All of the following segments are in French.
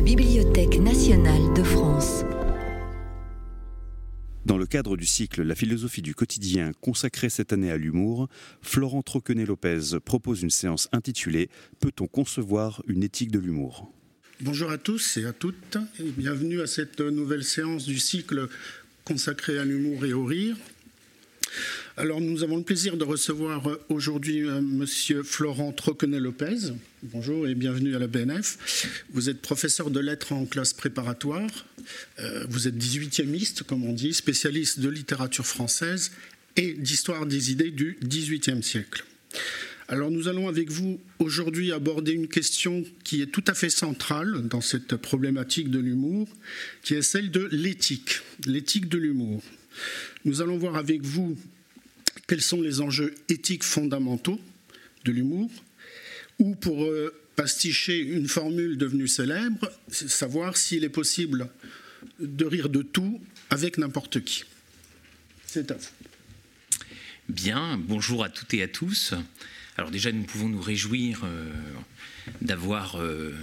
la Bibliothèque nationale de France. Dans le cadre du cycle La philosophie du quotidien consacré cette année à l'humour, Florent Troquenet-Lopez propose une séance intitulée Peut-on concevoir une éthique de l'humour? Bonjour à tous et à toutes et bienvenue à cette nouvelle séance du cycle consacré à l'humour et au rire. Alors nous avons le plaisir de recevoir aujourd'hui euh, Monsieur Florent Troquenet-Lopez. Bonjour et bienvenue à la BNF. Vous êtes professeur de lettres en classe préparatoire. Euh, vous êtes 18e comme on dit, spécialiste de littérature française et d'histoire des idées du XVIIIe siècle. Alors nous allons avec vous aujourd'hui aborder une question qui est tout à fait centrale dans cette problématique de l'humour, qui est celle de l'éthique, l'éthique de l'humour. Nous allons voir avec vous quels sont les enjeux éthiques fondamentaux de l'humour, ou pour euh, pasticher une formule devenue célèbre, savoir s'il est possible de rire de tout avec n'importe qui. C'est à vous. Bien, bonjour à toutes et à tous. Alors déjà, nous pouvons nous réjouir euh, d'avoir, euh,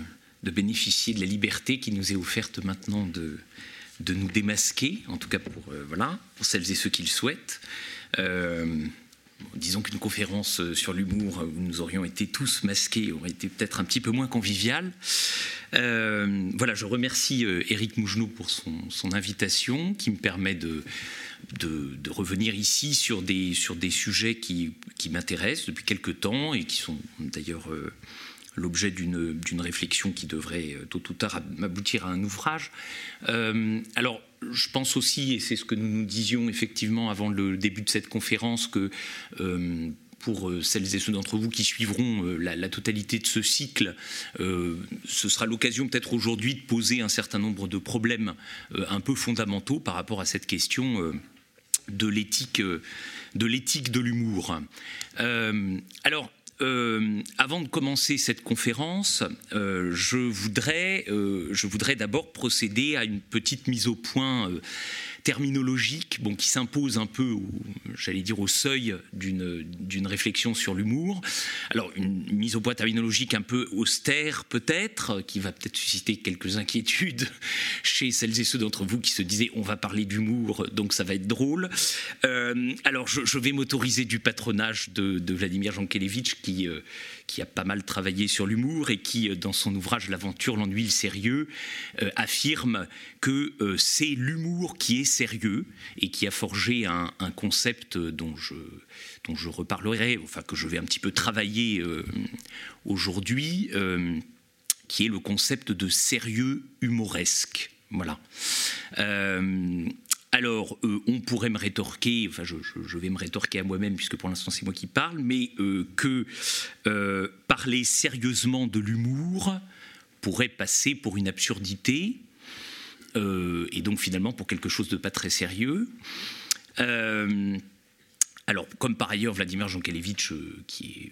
de bénéficier de la liberté qui nous est offerte maintenant de, de nous démasquer, en tout cas pour, voilà, pour celles et ceux qui le souhaitent. Euh, disons qu'une conférence sur l'humour où nous aurions été tous masqués aurait été peut-être un petit peu moins convivial. Euh, voilà, je remercie euh, Éric Mougenot pour son, invitation qui me permet de, revenir ici sur des, sujets qui, m'intéressent depuis quelque temps et qui sont d'ailleurs l'objet d'une réflexion qui devrait tôt ou tard m'aboutir à un ouvrage. alors, je pense aussi, et c'est ce que nous nous disions effectivement avant le début de cette conférence, que euh, pour euh, celles et ceux d'entre vous qui suivront euh, la, totalité de ce cycle, ce sera l'occasion peut-être aujourd'hui de poser un certain nombre de problèmes un peu fondamentaux par rapport à cette question de l'éthique de l'éthique de l'humour. alors, euh, avant de commencer cette conférence, euh, je voudrais, euh, je voudrais d'abord procéder à une petite mise au point terminologique bon, qui s'impose un peu, j'allais dire, au seuil d'une réflexion sur l'humour. Alors, une mise au point terminologique un peu austère, peut-être, qui va peut-être susciter quelques inquiétudes chez celles et ceux d'entre vous qui se disaient on va parler d'humour, donc ça va être drôle. Euh, alors, je, vais m'autoriser du patronage de, Vladimir Jankelevitch, qui, euh, qui a pas mal travaillé sur l'humour et qui, euh, dans son ouvrage L'aventure, l'ennui, le sérieux, euh, affirme que euh, c'est l'humour qui est sérieux et qui a forgé un, concept dont je, dont je reparlerai, enfin que je vais un petit peu travailler aujourd'hui, qui est le concept de sérieux humoresque. Voilà. Alors, euh, on pourrait me rétorquer, enfin, je, vais me rétorquer à moi-même, puisque pour l'instant c'est moi qui parle, mais euh, que euh, parler sérieusement de l'humour pourrait passer pour une absurdité, et donc finalement pour quelque chose de pas très sérieux. alors, comme par ailleurs Vladimir Jankelevitch, qui est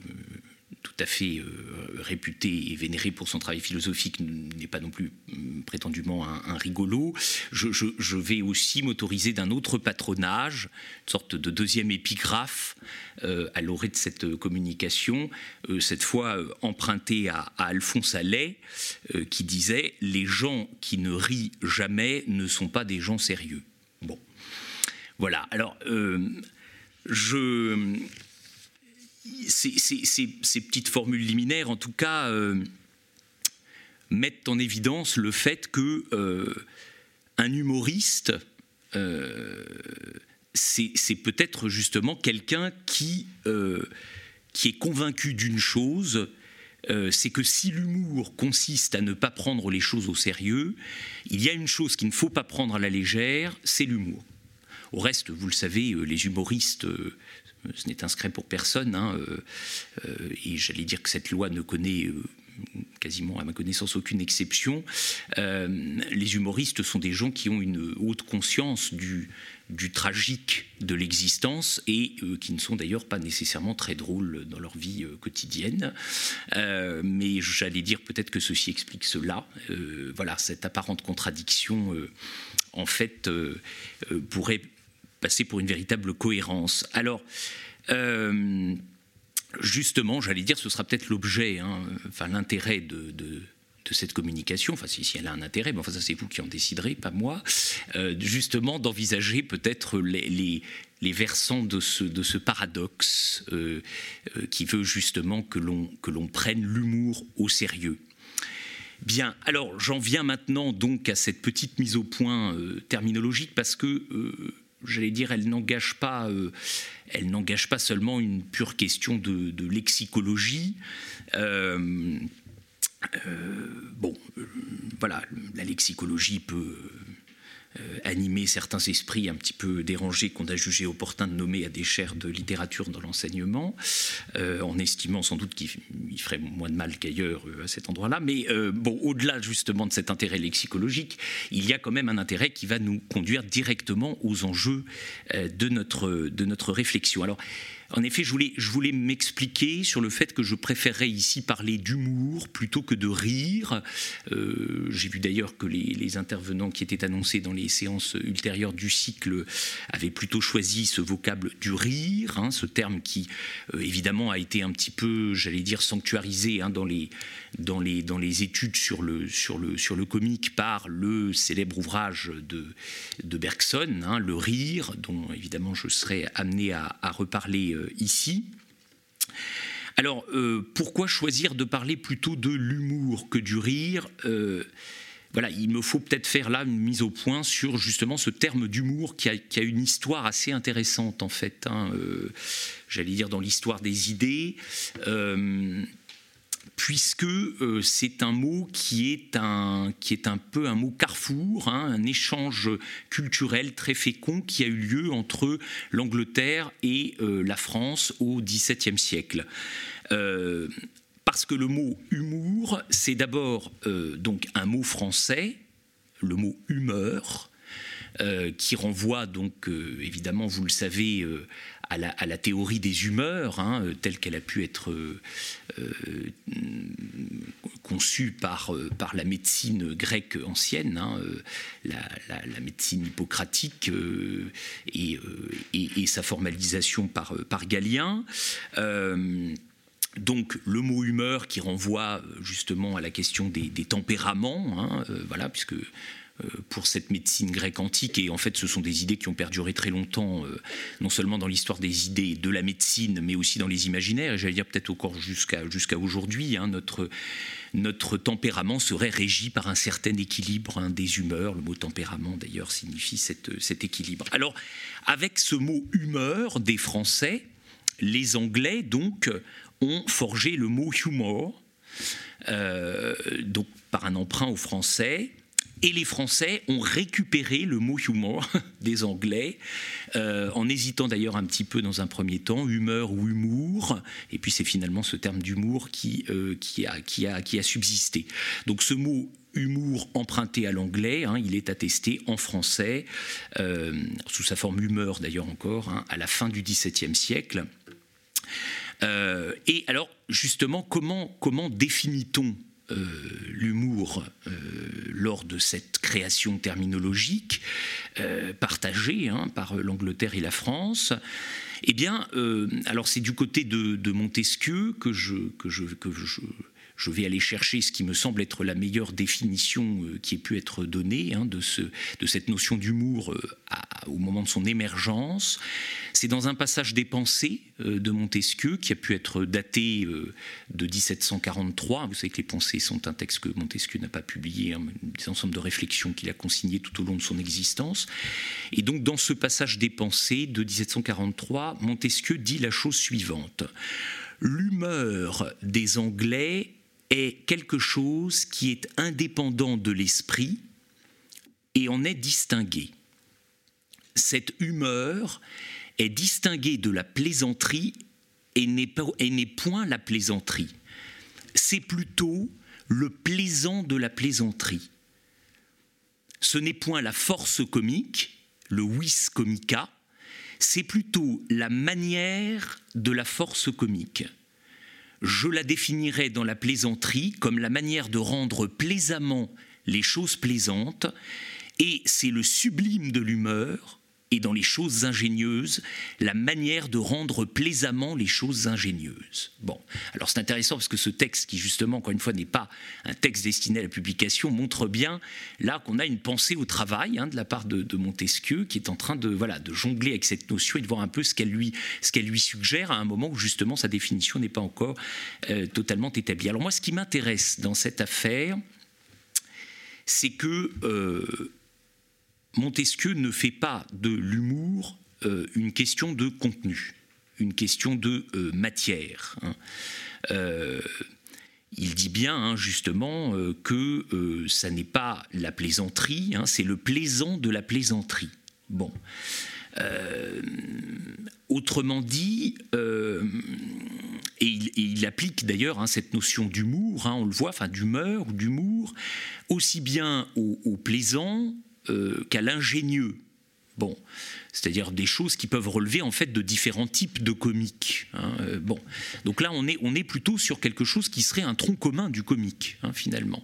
tout à fait euh, réputé et vénéré pour son travail philosophique, n'est pas non plus mm, prétendument un, rigolo. Je, vais aussi m'autoriser d'un autre patronage, une sorte de deuxième épigraphe euh, à l'orée de cette communication, euh, cette fois empruntée à, à, Alphonse Allais, qui disait Les gens qui ne rient jamais ne sont pas des gens sérieux. Bon. Voilà. Alors, je ces, petites formules liminaires, en tout cas, euh, mettent en évidence le fait que euh, un humoriste, euh, c'est peut-être justement quelqu'un qui, qui est convaincu d'une chose, c'est que si l'humour consiste à ne pas prendre les choses au sérieux, il y a une chose qu'il ne faut pas prendre à la légère, c'est l'humour. Au reste, vous le savez, les humoristes ce n'est inscrit pour personne, hein, euh, euh, et j'allais dire que cette loi ne connaît euh, quasiment à ma connaissance aucune exception. les humoristes sont des gens qui ont une haute conscience du tragique de l'existence et qui ne sont d'ailleurs pas nécessairement très drôles dans leur vie quotidienne. mais j'allais dire peut-être que ceci explique cela. voilà, cette apparente contradiction, en fait, pourrait passer pour une véritable cohérence. Alors, euh, justement, j'allais dire, ce sera peut-être l'objet, hein, enfin l'intérêt de, cette communication, enfin si, elle a un intérêt, mais enfin ça c'est vous qui en déciderez, pas moi, euh, justement d'envisager peut-être les, versants de ce, paradoxe euh, qui veut justement que l'on prenne l'humour au sérieux. Bien, alors j'en viens maintenant donc à cette petite mise au point terminologique parce que j'allais dire, elle n'engage pas, elle n'engage pas seulement une pure question de, lexicologie. Euh, bon, euh, voilà, la lexicologie peut euh, animer certains esprits un petit peu dérangés qu'on a jugé opportun de nommer à des chaires de littérature dans l'enseignement, en estimant sans doute qu'il ferait moins de mal qu'ailleurs à cet endroit-là. Mais bon, au-delà justement de cet intérêt lexicologique, il y a quand même un intérêt qui va nous conduire directement aux enjeux de, notre, de notre réflexion. Alors, en effet, je voulais, m'expliquer sur le fait que je préférerais ici parler d'humour plutôt que de rire. Euh, j'ai vu d'ailleurs que les, intervenants qui étaient annoncés dans les séances ultérieures du cycle avaient plutôt choisi ce vocable du rire, hein, ce terme qui euh, évidemment a été un petit peu, j'allais dire, sanctuarisé hein, dans, les, dans, les, études sur le, comique par le célèbre ouvrage de, Bergson, hein, Le rire, dont évidemment je serai amené à, à reparler euh, ici. Alors, euh, pourquoi choisir de parler plutôt de l'humour que du rire euh, voilà, il me faut peut-être faire là une mise au point sur justement ce terme d'humour qui a, une histoire assez intéressante en fait. Hein, j'allais dire dans l'histoire des idées puisque euh, c'est un mot qui est un, qui est un peu un mot carrefour, hein, un échange culturel très fécond qui a eu lieu entre l'Angleterre et euh, la France au XVIIe siècle. Euh, parce que le mot humour, c'est d'abord donc un mot français, le mot humeur, qui renvoie donc évidemment, vous le savez, à la, théorie des humeurs, hein, euh, telle qu'elle a pu être euh, euh, conçue par, par la médecine grecque ancienne, hein, la, médecine hippocratique et, sa formalisation par, par Galien. Donc le mot humeur qui renvoie justement à la question des, tempéraments, hein, voilà, puisque pour cette médecine grecque antique. Et en fait, ce sont des idées qui ont perduré très longtemps, euh, non seulement dans l'histoire des idées de la médecine, mais aussi dans les imaginaires. Et j'allais dire peut-être encore jusqu'à aujourd'hui, hein, notre notre tempérament serait régi par un certain équilibre hein, des humeurs. Le mot tempérament, d'ailleurs, signifie cet équilibre. Alors, avec ce mot humeur des Français, les Anglais, donc, ont forgé le mot humor, euh, donc par un emprunt aux Français, et les Français ont récupéré le mot humour des Anglais, euh, en hésitant d'ailleurs un petit peu dans un premier temps, humeur ou humour, et puis c'est finalement ce terme d'humour qui, euh, qui, a, qui, a, qui a subsisté. Donc ce mot humour emprunté à l'anglais, hein, il est attesté en français, euh, sous sa forme humeur d'ailleurs encore, hein, à la fin du XVIIe siècle. et alors, justement, comment, comment définit-on l'humour lors de cette création terminologique euh, partagée hein, par l'Angleterre et la France. Eh bien, alors c'est du côté de, Montesquieu que je, que je, que je je vais aller chercher ce qui me semble être la meilleure définition euh, qui ait pu être donnée hein, de, ce, de, cette notion d'humour euh, au moment de son émergence. C'est dans un passage des pensées euh, de Montesquieu qui a pu être daté de 1743. Vous savez que les pensées sont un texte que Montesquieu n'a pas publié, hein, des ensembles de réflexions qu'il a consignées tout au long de son existence. Et donc dans ce passage des pensées de 1743, Montesquieu dit la chose suivante. L'humeur des Anglais est quelque chose qui est indépendant de l'esprit et en est distingué. Cette humeur est distinguée de la plaisanterie et n'est point la plaisanterie. C'est plutôt le plaisant de la plaisanterie. Ce n'est point la force comique, le vis comica, c'est plutôt la manière de la force comique je la définirais dans la plaisanterie comme la manière de rendre plaisamment les choses plaisantes, et c'est le sublime de l'humeur et dans les choses ingénieuses, la manière de rendre plaisamment les choses ingénieuses. Bon, alors c'est intéressant parce que ce texte, qui justement, encore une fois, n'est pas un texte destiné à la publication, montre bien là qu'on a une pensée au travail hein, de la part de, Montesquieu, qui est en train de, voilà, de jongler avec cette notion et de voir un peu ce qu'elle lui, ce lui suggère à un moment où justement sa définition n'est pas encore euh, totalement établie. Alors moi, ce qui m'intéresse dans cette affaire, c'est que euh, Montesquieu ne fait pas de l'humour euh, une question de contenu, une question de euh, matière. Hein. Euh, il dit bien hein, justement que ça n'est pas la plaisanterie, hein, c'est le plaisant de la plaisanterie. Bon. autrement dit, et il, applique d'ailleurs cette notion d'humour, on le voit, enfin d'humeur, d'humour, aussi bien au plaisant qu'à l'ingénieux. Bon, c'est-à-dire des choses qui peuvent relever en fait de différents types de comiques. Hein, euh, bon, donc là on est, on est plutôt sur quelque chose qui serait un tronc commun du comique hein, finalement.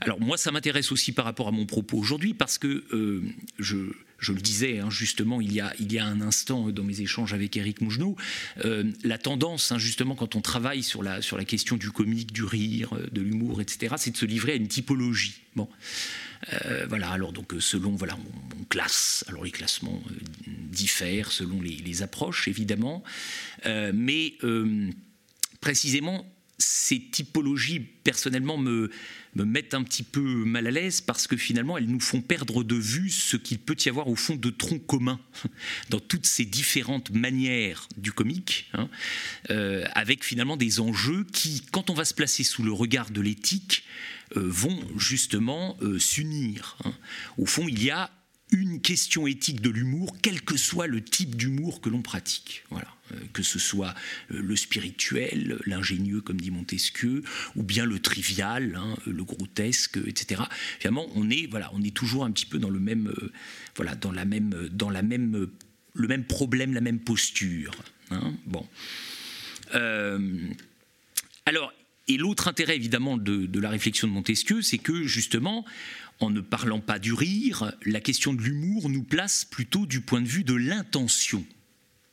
Alors moi ça m'intéresse aussi par rapport à mon propos aujourd'hui parce que euh, je, je, le disais hein, justement il y, a, il y a un instant dans mes échanges avec Eric Mougenot, la tendance justement quand on travaille sur la, sur la question du comique, du rire, de l'humour, etc., c'est de se livrer à une typologie. Bon. Euh, voilà, alors donc euh, selon, voilà, on, classe, alors les classements euh, diffèrent selon les, approches évidemment, mais précisément ces typologies personnellement me, me mettent un petit peu mal à l'aise parce que finalement elles nous font perdre de vue ce qu'il peut y avoir au fond de tronc commun dans toutes ces différentes manières du comique, hein, avec finalement des enjeux qui, quand on va se placer sous le regard de l'éthique, vont justement euh, s'unir. Hein. Au fond, il y a une question éthique de l'humour, quel que soit le type d'humour que l'on pratique. Voilà. Euh, que ce soit le spirituel, l'ingénieux, comme dit Montesquieu, ou bien le trivial, hein, le grotesque, etc. Finalement, on est, voilà, on est toujours un petit peu dans le même, voilà, dans la même, dans la même, le même problème, la même posture. Hein. bon. alors, et l'autre intérêt évidemment de, la réflexion de Montesquieu, c'est que justement, en ne parlant pas du rire, la question de l'humour nous place plutôt du point de vue de l'intention,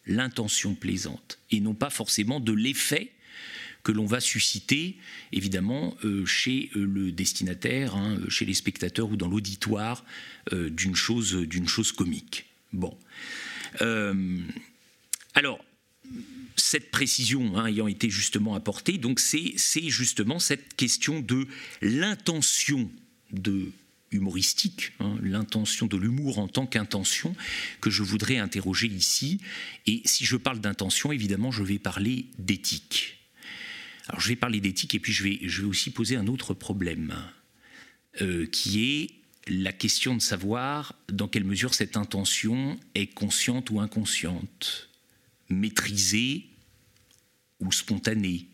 l'intention plaisante, et non pas forcément de l'effet que l'on va susciter, évidemment, euh, chez euh, le destinataire, hein, chez les spectateurs ou dans l'auditoire euh, d'une chose, chose comique. Bon. alors, cette précision hein, ayant été justement apportée, donc c'est justement cette question de l'intention de humoristique, hein, l'intention de l'humour en tant qu'intention que je voudrais interroger ici. Et si je parle d'intention, évidemment, je vais parler d'éthique. Alors je vais parler d'éthique et puis je vais, aussi poser un autre problème, euh, qui est la question de savoir dans quelle mesure cette intention est consciente ou inconsciente, maîtrisée ou spontanée,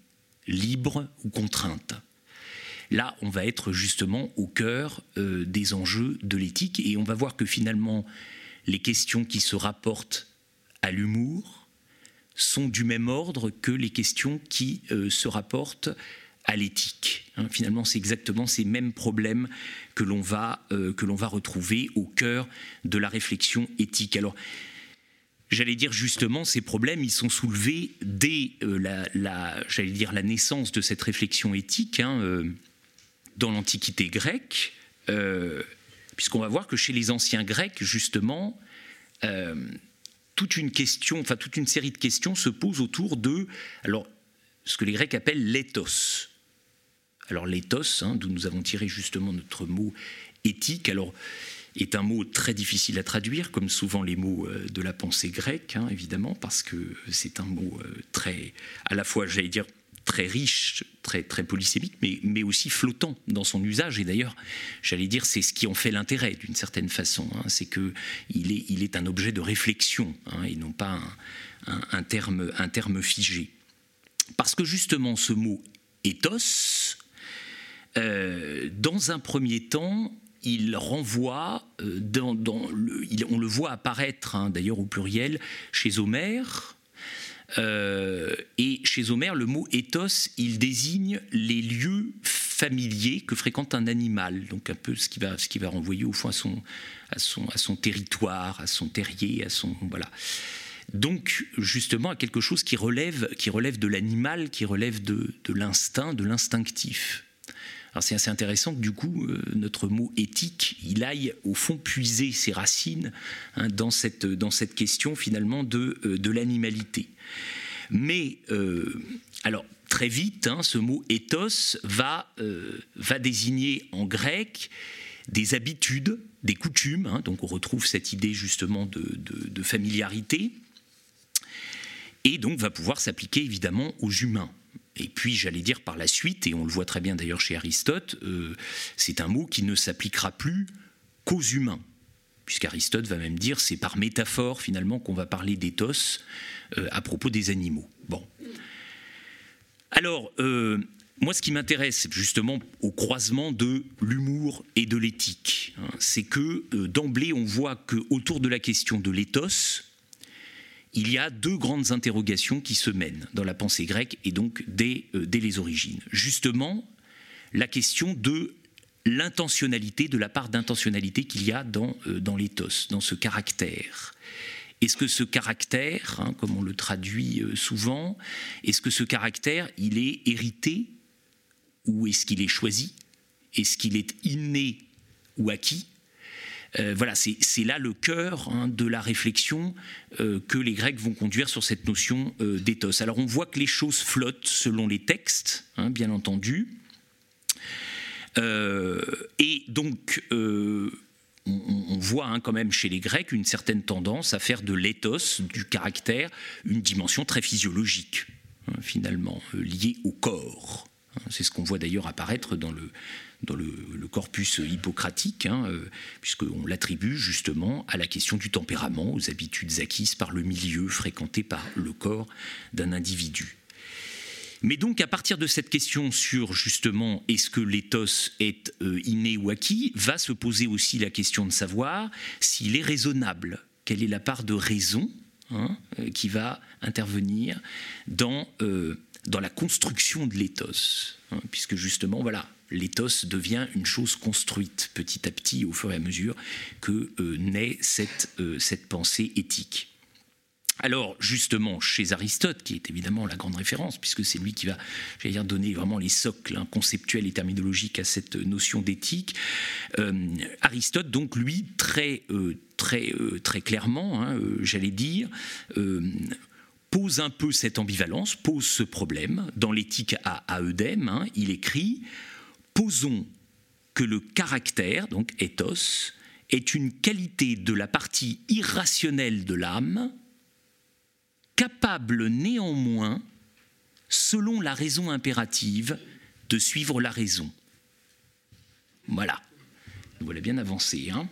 libre ou contrainte. Là, on va être justement au cœur euh, des enjeux de l'éthique et on va voir que finalement, les questions qui se rapportent à l'humour sont du même ordre que les questions qui euh, se rapportent à l'éthique. Hein. finalement, c'est exactement ces mêmes problèmes que l'on va, euh, va retrouver au cœur de la réflexion éthique. Alors, j'allais dire justement, ces problèmes, ils sont soulevés dès euh, la, j'allais dire, la naissance de cette réflexion éthique hein, euh, dans l'Antiquité grecque, euh, puisqu'on va voir que chez les anciens Grecs, justement, toute une question, enfin toute une série de questions se posent autour de, alors, ce que les Grecs appellent l'éthos. Alors l'éthos, hein, d'où nous avons tiré justement notre mot éthique. Alors est un mot très difficile à traduire, comme souvent les mots euh, de la pensée grecque, hein, évidemment, parce que c'est un mot euh, très, à la fois, j'allais dire, très riche, très, très polysémique, mais, mais aussi flottant dans son usage. Et d'ailleurs, j'allais dire, c'est ce qui en fait l'intérêt, d'une certaine façon. Hein. c'est qu'il est, il est un objet de réflexion, hein, et non pas un, terme, un terme figé. Parce que justement, ce mot ethos, euh, dans un premier temps, il renvoie, euh, dans, le, on le voit apparaître hein, d'ailleurs au pluriel chez Homère. Euh, et chez Homère, le mot ethos, il désigne les lieux familier que fréquente un animal, donc un peu ce qui va, ce qui va renvoyer au fond à son, à son, à son territoire, à son terrier, à son voilà. Donc justement à quelque chose qui relève, qui relève de l'animal, qui relève de l'instinct, de l'instinctif. C'est assez intéressant que du coup euh, notre mot éthique, il aille au fond puiser ses racines hein, dans, cette, dans cette question finalement de, euh, de l'animalité. Mais euh, alors très vite, hein, ce mot ethos va, va désigner en grec des habitudes, des coutumes, hein, donc on retrouve cette idée justement de, de familiarité, et donc va pouvoir s'appliquer évidemment aux humains. Et puis, j'allais dire par la suite, et on le voit très bien d'ailleurs chez Aristote, euh, c'est un mot qui ne s'appliquera plus qu'aux humains. Puisqu'Aristote va même dire, c'est par métaphore finalement qu'on va parler d'éthos euh, à propos des animaux. Alors, euh, moi, ce qui m'intéresse justement au croisement de l'humour et de l'éthique, hein, c'est que d'emblée, on voit qu'autour de la question de l'éthos, il y a deux grandes interrogations qui se mènent dans la pensée grecque et donc dès, euh, les origines. Justement, la question de l'intentionnalité, de la part d'intentionnalité qu'il y a dans, euh, l'éthos, dans ce caractère. Est-ce que ce caractère, hein, comme on le traduit euh, souvent, est-ce que ce caractère, il est hérité ou est-ce qu'il est choisi? Est-ce qu'il est inné ou acquis? Euh, voilà, c'est là le cœur hein, de la réflexion euh, que les Grecs vont conduire sur cette notion euh, d'éthos. Alors on voit que les choses flottent selon les textes, hein, bien entendu. et donc, on, voit hein, quand même chez les Grecs une certaine tendance à faire de l'éthos, du caractère, une dimension très physiologique, finalement, liée au corps. C'est ce qu'on voit d'ailleurs apparaître dans le, dans le, corpus hippocratique, hein, euh, puisqu'on l'attribue justement à la question du tempérament, aux habitudes acquises par le milieu fréquenté par le corps d'un individu. Mais donc à partir de cette question sur justement est-ce que l'éthos est euh, inné ou acquis, va se poser aussi la question de savoir s'il est raisonnable, quelle est la part de raison hein, euh, qui va intervenir dans, dans la construction de l'éthos, hein, puisque justement voilà, l'éthos devient une chose construite petit à petit au fur et à mesure que euh, naît cette, euh, cette pensée éthique. Alors justement, chez Aristote, qui est évidemment la grande référence, puisque c'est lui qui va donner vraiment les socles hein, conceptuels et terminologiques à cette notion d'éthique, euh, Aristote, donc lui, très, clairement, hein, j'allais dire, pose un peu cette ambivalence, pose ce problème. Dans l'éthique à, Eudème, hein, il écrit Posons que le caractère, donc ethos, est une qualité de la partie irrationnelle de l'âme, capable néanmoins, selon la raison impérative, de suivre la raison. Voilà. Voilà bien avancé. Hein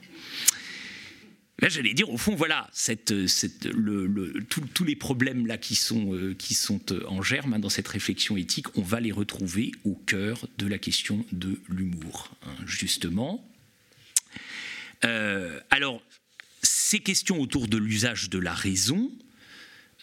Là, j'allais dire, au fond, voilà, tous les problèmes là qui sont, euh, euh, en germe hein, dans cette réflexion éthique, on va les retrouver au cœur de la question de l'humour, hein, justement. Euh, alors, ces questions autour de l'usage de la raison,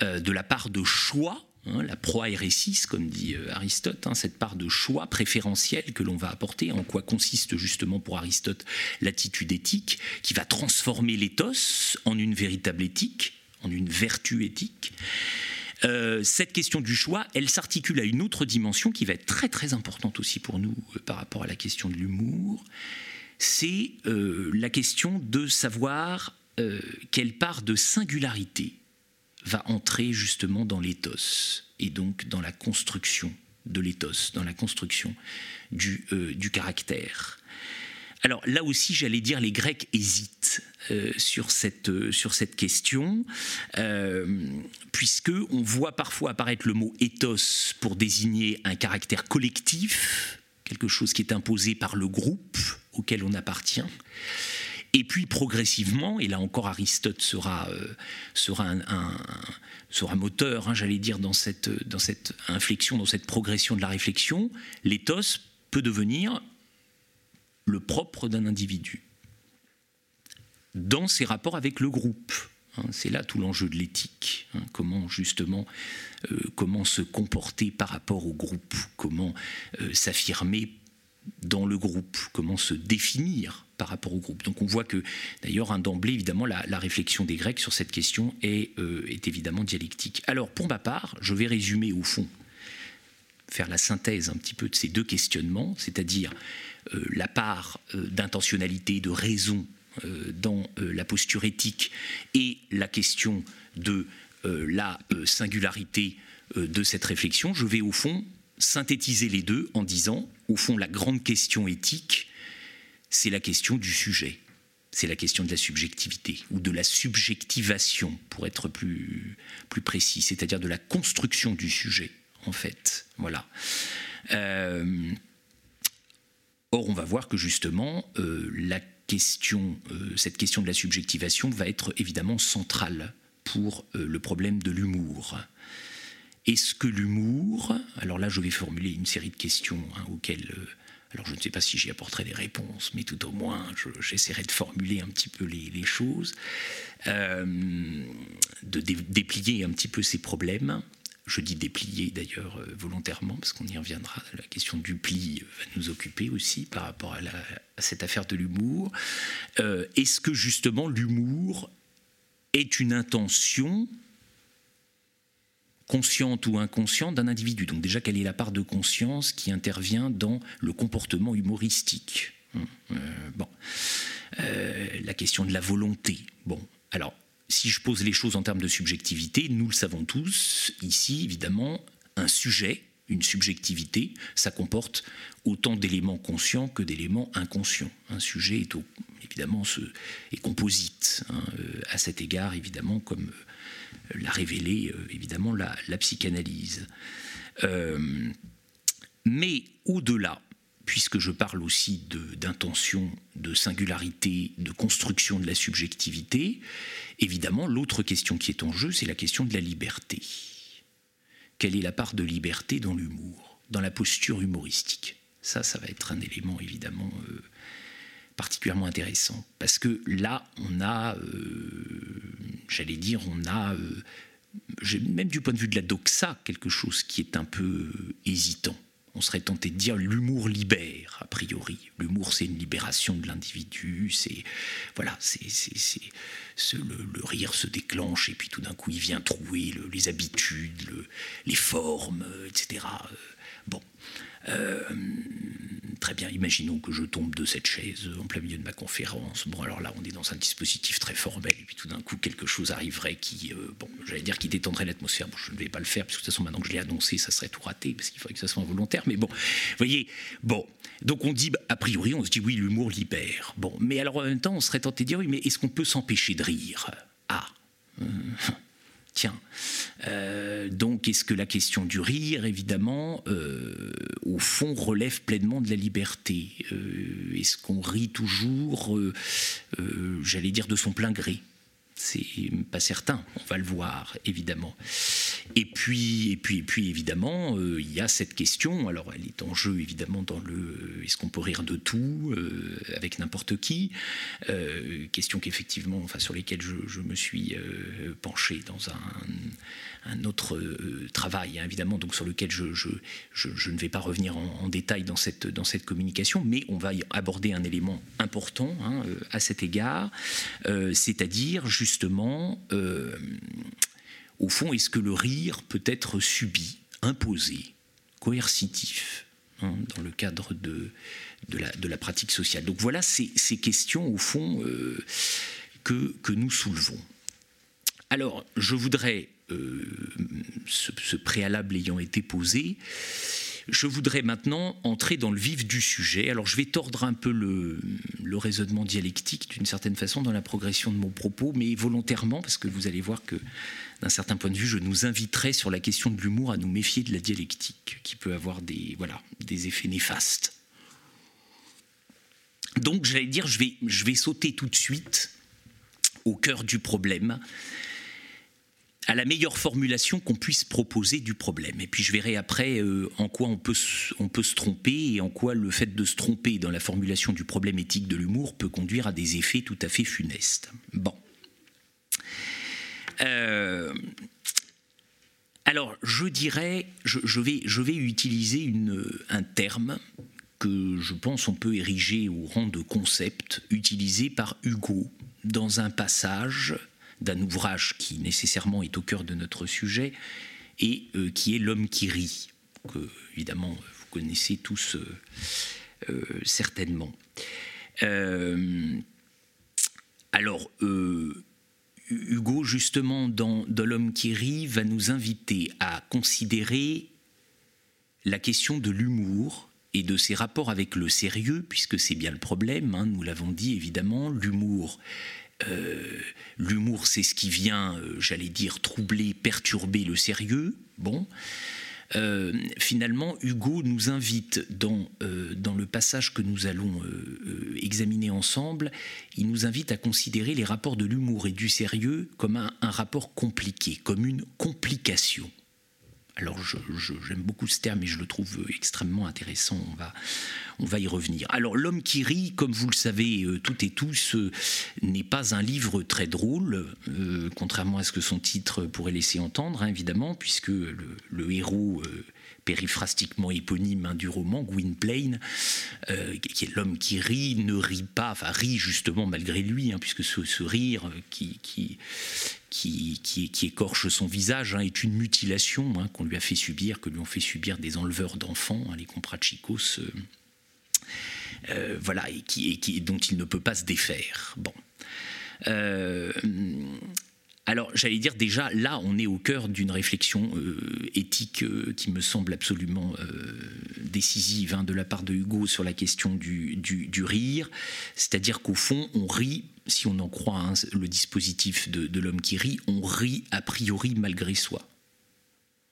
de la part de choix, Hein, la proairesis, comme dit euh, Aristote, hein, cette part de choix préférentiel que l'on va apporter, en quoi consiste justement pour Aristote l'attitude éthique, qui va transformer l'éthos en une véritable éthique, en une vertu éthique. Euh, cette question du choix, elle s'articule à une autre dimension qui va être très très importante aussi pour nous euh, par rapport à la question de l'humour. C'est la question de savoir quelle part de singularité va entrer justement dans l'éthos et donc dans la construction de l'éthos, dans la construction du, euh, du caractère. Alors là aussi, j'allais dire, les Grecs hésitent euh, sur, cette, euh, sur cette question, puisque on voit parfois apparaître le mot ethos pour désigner un caractère collectif, quelque chose qui est imposé par le groupe auquel on appartient. Et puis progressivement, et là encore Aristote sera, euh, sera, un, sera moteur, hein, j'allais dire, dans cette, dans cette inflexion, dans cette progression de la réflexion, l'éthos peut devenir le propre d'un individu dans ses rapports avec le groupe. Hein. c'est là tout l'enjeu de l'éthique. Hein. comment justement, euh, comment se comporter par rapport au groupe, comment euh, s'affirmer dans le groupe, comment se définir par rapport au groupe. Donc on voit que d'ailleurs un d'emblée évidemment la, réflexion des Grecs sur cette question est, euh, est évidemment dialectique. Alors pour ma part, je vais résumer au fond, faire la synthèse un petit peu de ces deux questionnements, c'est-à-dire euh, la part euh, d'intentionnalité, de raison dans la posture éthique et la question de la singularité de cette réflexion. Je vais au fond synthétiser les deux en disant, au fond, la grande question éthique, c'est la question du sujet. C'est la question de la subjectivité, ou de la subjectivation, pour être plus, plus précis, c'est-à-dire de la construction du sujet, en fait. Voilà. Euh, or, on va voir que justement, euh, la question, euh, cette question de la subjectivation va être évidemment centrale pour le problème de l'humour. Est-ce que l'humour, alors là je vais formuler une série de questions hein, auxquelles, alors je ne sais pas si j'y apporterai des réponses, mais tout au moins j'essaierai de formuler un petit peu les, choses, euh, de déplier un petit peu ces problèmes. Je dis déplier d'ailleurs euh, volontairement, parce qu'on y reviendra. La question du pli va nous occuper aussi par rapport à, cette affaire de l'humour. Est-ce que justement l'humour est une intention consciente ou inconsciente d'un individu. Donc déjà, quelle est la part de conscience qui intervient dans le comportement humoristique hum, euh, Bon, euh, la question de la volonté. Bon, alors si je pose les choses en termes de subjectivité, nous le savons tous, ici évidemment, un sujet, une subjectivité, ça comporte autant d'éléments conscients que d'éléments inconscients. Un sujet est évidemment est composite hein, euh, à cet égard, évidemment, comme l'a révélé euh, évidemment la, psychanalyse. Euh, mais au-delà, puisque je parle aussi d'intention, de, singularité, de construction de la subjectivité, évidemment, l'autre question qui est en jeu, c'est la question de la liberté. Quelle est la part de liberté dans l'humour, dans la posture humoristique Ça, ça va être un élément évidemment euh, particulièrement intéressant. Parce que là, on a, euh, j'allais dire, on a, euh, même du point de vue de la doxa, quelque chose qui est un peu hésitant. On serait tenté de dire l'humour libère, a priori. L'humour, c'est une libération de l'individu, c'est. Voilà, c'est. Le, le, rire se déclenche et puis tout d'un coup, il vient trouer les habitudes, les formes, etc. Bon. Euh, très bien, imaginons que je tombe de cette chaise en plein milieu de ma conférence. Bon, alors là, on est dans un dispositif très formel, et puis tout d'un coup, quelque chose arriverait qui, euh, bon, j'allais dire, qui détendrait l'atmosphère. Bon, je ne vais pas le faire, parce que de toute façon, maintenant que je l'ai annoncé, ça serait tout raté, parce qu'il faudrait que ça soit involontaire. Mais bon, vous voyez, bon, donc on dit, a priori, on se dit, oui, l'humour libère. Bon, mais alors en même temps, on serait tenté de dire, oui, mais est-ce qu'on peut s'empêcher de rire? Ah euh, Tiens, euh, donc est-ce que la question du rire, évidemment, euh, au fond, relève pleinement de la liberté? Euh, Est-ce qu'on rit toujours, j'allais dire, de son plein gré c'est pas certain, on va le voir évidemment. Et puis, et puis, et puis évidemment, euh, il y a cette question. Alors, elle est en jeu évidemment dans le est-ce qu'on peut rire de tout euh, avec n'importe qui euh, Question qu'effectivement, enfin sur lesquelles je, me suis penché dans un, un autre travail, hein, évidemment, donc sur lequel je, ne vais pas revenir en, détail dans cette dans cette communication, mais on va y aborder un élément important hein, à cet égard, c'est-à-dire justement, euh, au fond, est-ce que le rire peut être subi, imposé, coercitif, hein, dans le cadre de, de, la, pratique sociale Donc voilà ces, questions, au fond, euh, que, que, nous soulevons. Alors, je voudrais, euh, ce, préalable ayant été posé, je voudrais maintenant entrer dans le vif du sujet. Alors je vais tordre un peu le, raisonnement dialectique d'une certaine façon dans la progression de mon propos, mais volontairement, parce que vous allez voir que d'un certain point de vue, je nous inviterai sur la question de l'humour à nous méfier de la dialectique, qui peut avoir des, voilà, des effets néfastes. Donc j'allais dire, je vais, je vais sauter tout de suite au cœur du problème à la meilleure formulation qu'on puisse proposer du problème. Et puis je verrai après euh, en quoi on peut, se tromper et en quoi le fait de se tromper dans la formulation du problème éthique de l'humour peut conduire à des effets tout à fait funestes. Bon. Euh, alors je dirais, je, vais, je vais utiliser une, un terme que je pense on peut ériger au rang de concept utilisé par Hugo dans un passage d'un ouvrage qui nécessairement est au cœur de notre sujet et euh, qui est L'homme qui rit, que évidemment vous connaissez tous euh, euh, certainement. alors, Hugo, justement, dans, dans L'homme qui rit, va nous inviter à considérer la question de l'humour et de ses rapports avec le sérieux, puisque c'est bien le problème, hein, nous l'avons dit évidemment, l'humour. Euh, l'humour, c'est ce qui vient, euh, j'allais dire, troubler, perturber le sérieux. Bon. Euh, finalement, Hugo nous invite dans, dans le passage que nous allons examiner ensemble, il nous invite à considérer les rapports de l'humour et du sérieux comme un rapport compliqué, comme une complication. Alors j'aime beaucoup ce terme et je le trouve extrêmement intéressant, on va, on va y revenir. Alors L'homme qui rit, comme vous le savez euh, toutes et tous, euh, n'est pas un livre très drôle, euh, contrairement à ce que son titre pourrait laisser entendre, hein, évidemment, puisque le, héros périphrastiquement éponyme hein, du roman, Gwynplaine, qui est l'homme qui rit, ne rit pas, enfin rit justement malgré lui, hein, puisque ce, rire qui, qui, qui, écorche son visage hein, est une mutilation qu'on lui a fait subir, que lui ont fait subir des enleveurs d'enfants, les comprachicos, euh, euh, voilà, et, qui, dont il ne peut pas se défaire. Bon. Euh, alors, j'allais dire déjà, là, on est au cœur d'une réflexion éthique qui me semble absolument décisive de la part de Hugo sur la question du, rire. C'est-à-dire qu'au fond, on rit si on en croit hein, le dispositif de, l'homme qui rit, on rit a priori malgré soi.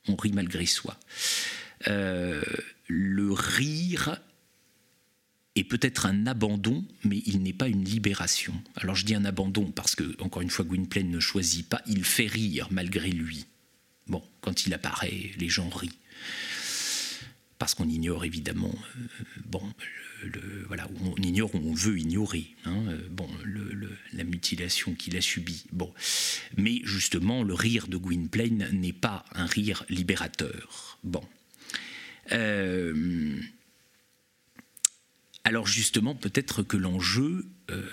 On rit malgré soi. Euh, le rire est peut-être un abandon, mais il n'est pas une libération. Alors je dis un abandon parce que, encore une fois, Gwynplaine ne choisit pas, il fait rire malgré lui. Bon, quand il apparaît, les gens rient. Parce qu'on ignore évidemment, euh, bon, voilà, on ignore ou on veut ignorer hein, euh, bon, la mutilation qu'il a subie. Bon. Mais justement, le rire de Gwynplaine n'est pas un rire libérateur. Bon. Euh, alors justement, peut-être que l'enjeu, euh,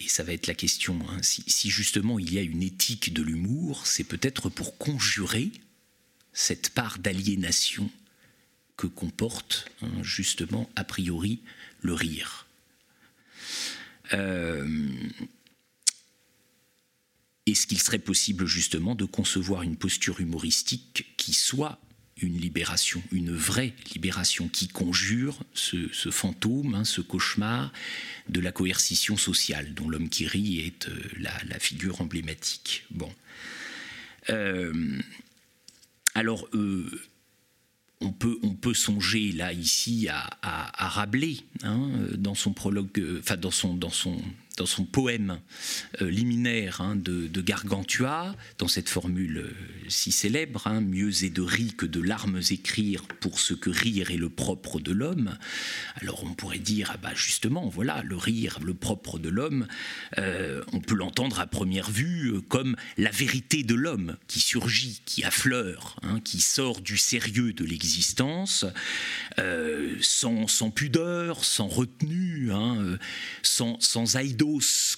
et ça va être la question, hein, si, justement il y a une éthique de l'humour, c'est peut-être pour conjurer cette part d'aliénation que comporte hein, justement a priori le rire. Euh, est-ce qu'il serait possible justement de concevoir une posture humoristique qui soit une libération, une vraie libération qui conjure ce, fantôme, hein, ce cauchemar de la coercition sociale dont l'homme qui rit est euh, la, figure emblématique. Bon. Euh, alors, on peut, on peut songer là ici à, Rabelais hein, dans son prologue, euh, enfin dans son, dans son dans son poème euh, liminaire hein, de, Gargantua, dans cette formule euh, si célèbre, hein, mieux est de rire que de larmes écrire pour ce que rire est le propre de l'homme. Alors on pourrait dire, ah bah justement, voilà, le rire, le propre de l'homme, euh, on peut l'entendre à première vue comme la vérité de l'homme qui surgit, qui affleure, hein, qui sort du sérieux de l'existence, sans, pudeur, sans retenue, sans, sans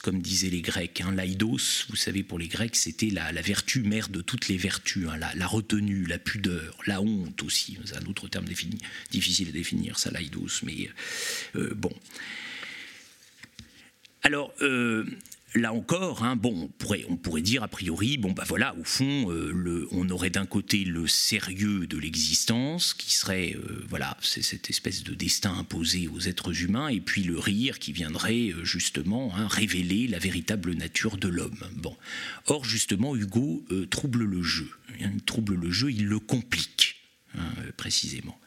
comme disaient les Grecs. Hein. L'aidos, vous savez, pour les Grecs, c'était la, vertu mère de toutes les vertus, hein. la, retenue, la pudeur, la honte aussi. C'est un autre terme difficile à définir, ça, l'aidos, mais euh, bon. Alors, euh, là encore, hein, bon, on pourrait, dire a priori, bon bah voilà, au fond, euh, on aurait d'un côté le sérieux de l'existence, qui serait, euh, voilà, c'est cette espèce de destin imposé aux êtres humains, et puis le rire qui viendrait euh, justement hein, révéler la véritable nature de l'homme. Or justement, Hugo trouble le jeu, il trouble le jeu, il le complique hein, précisément.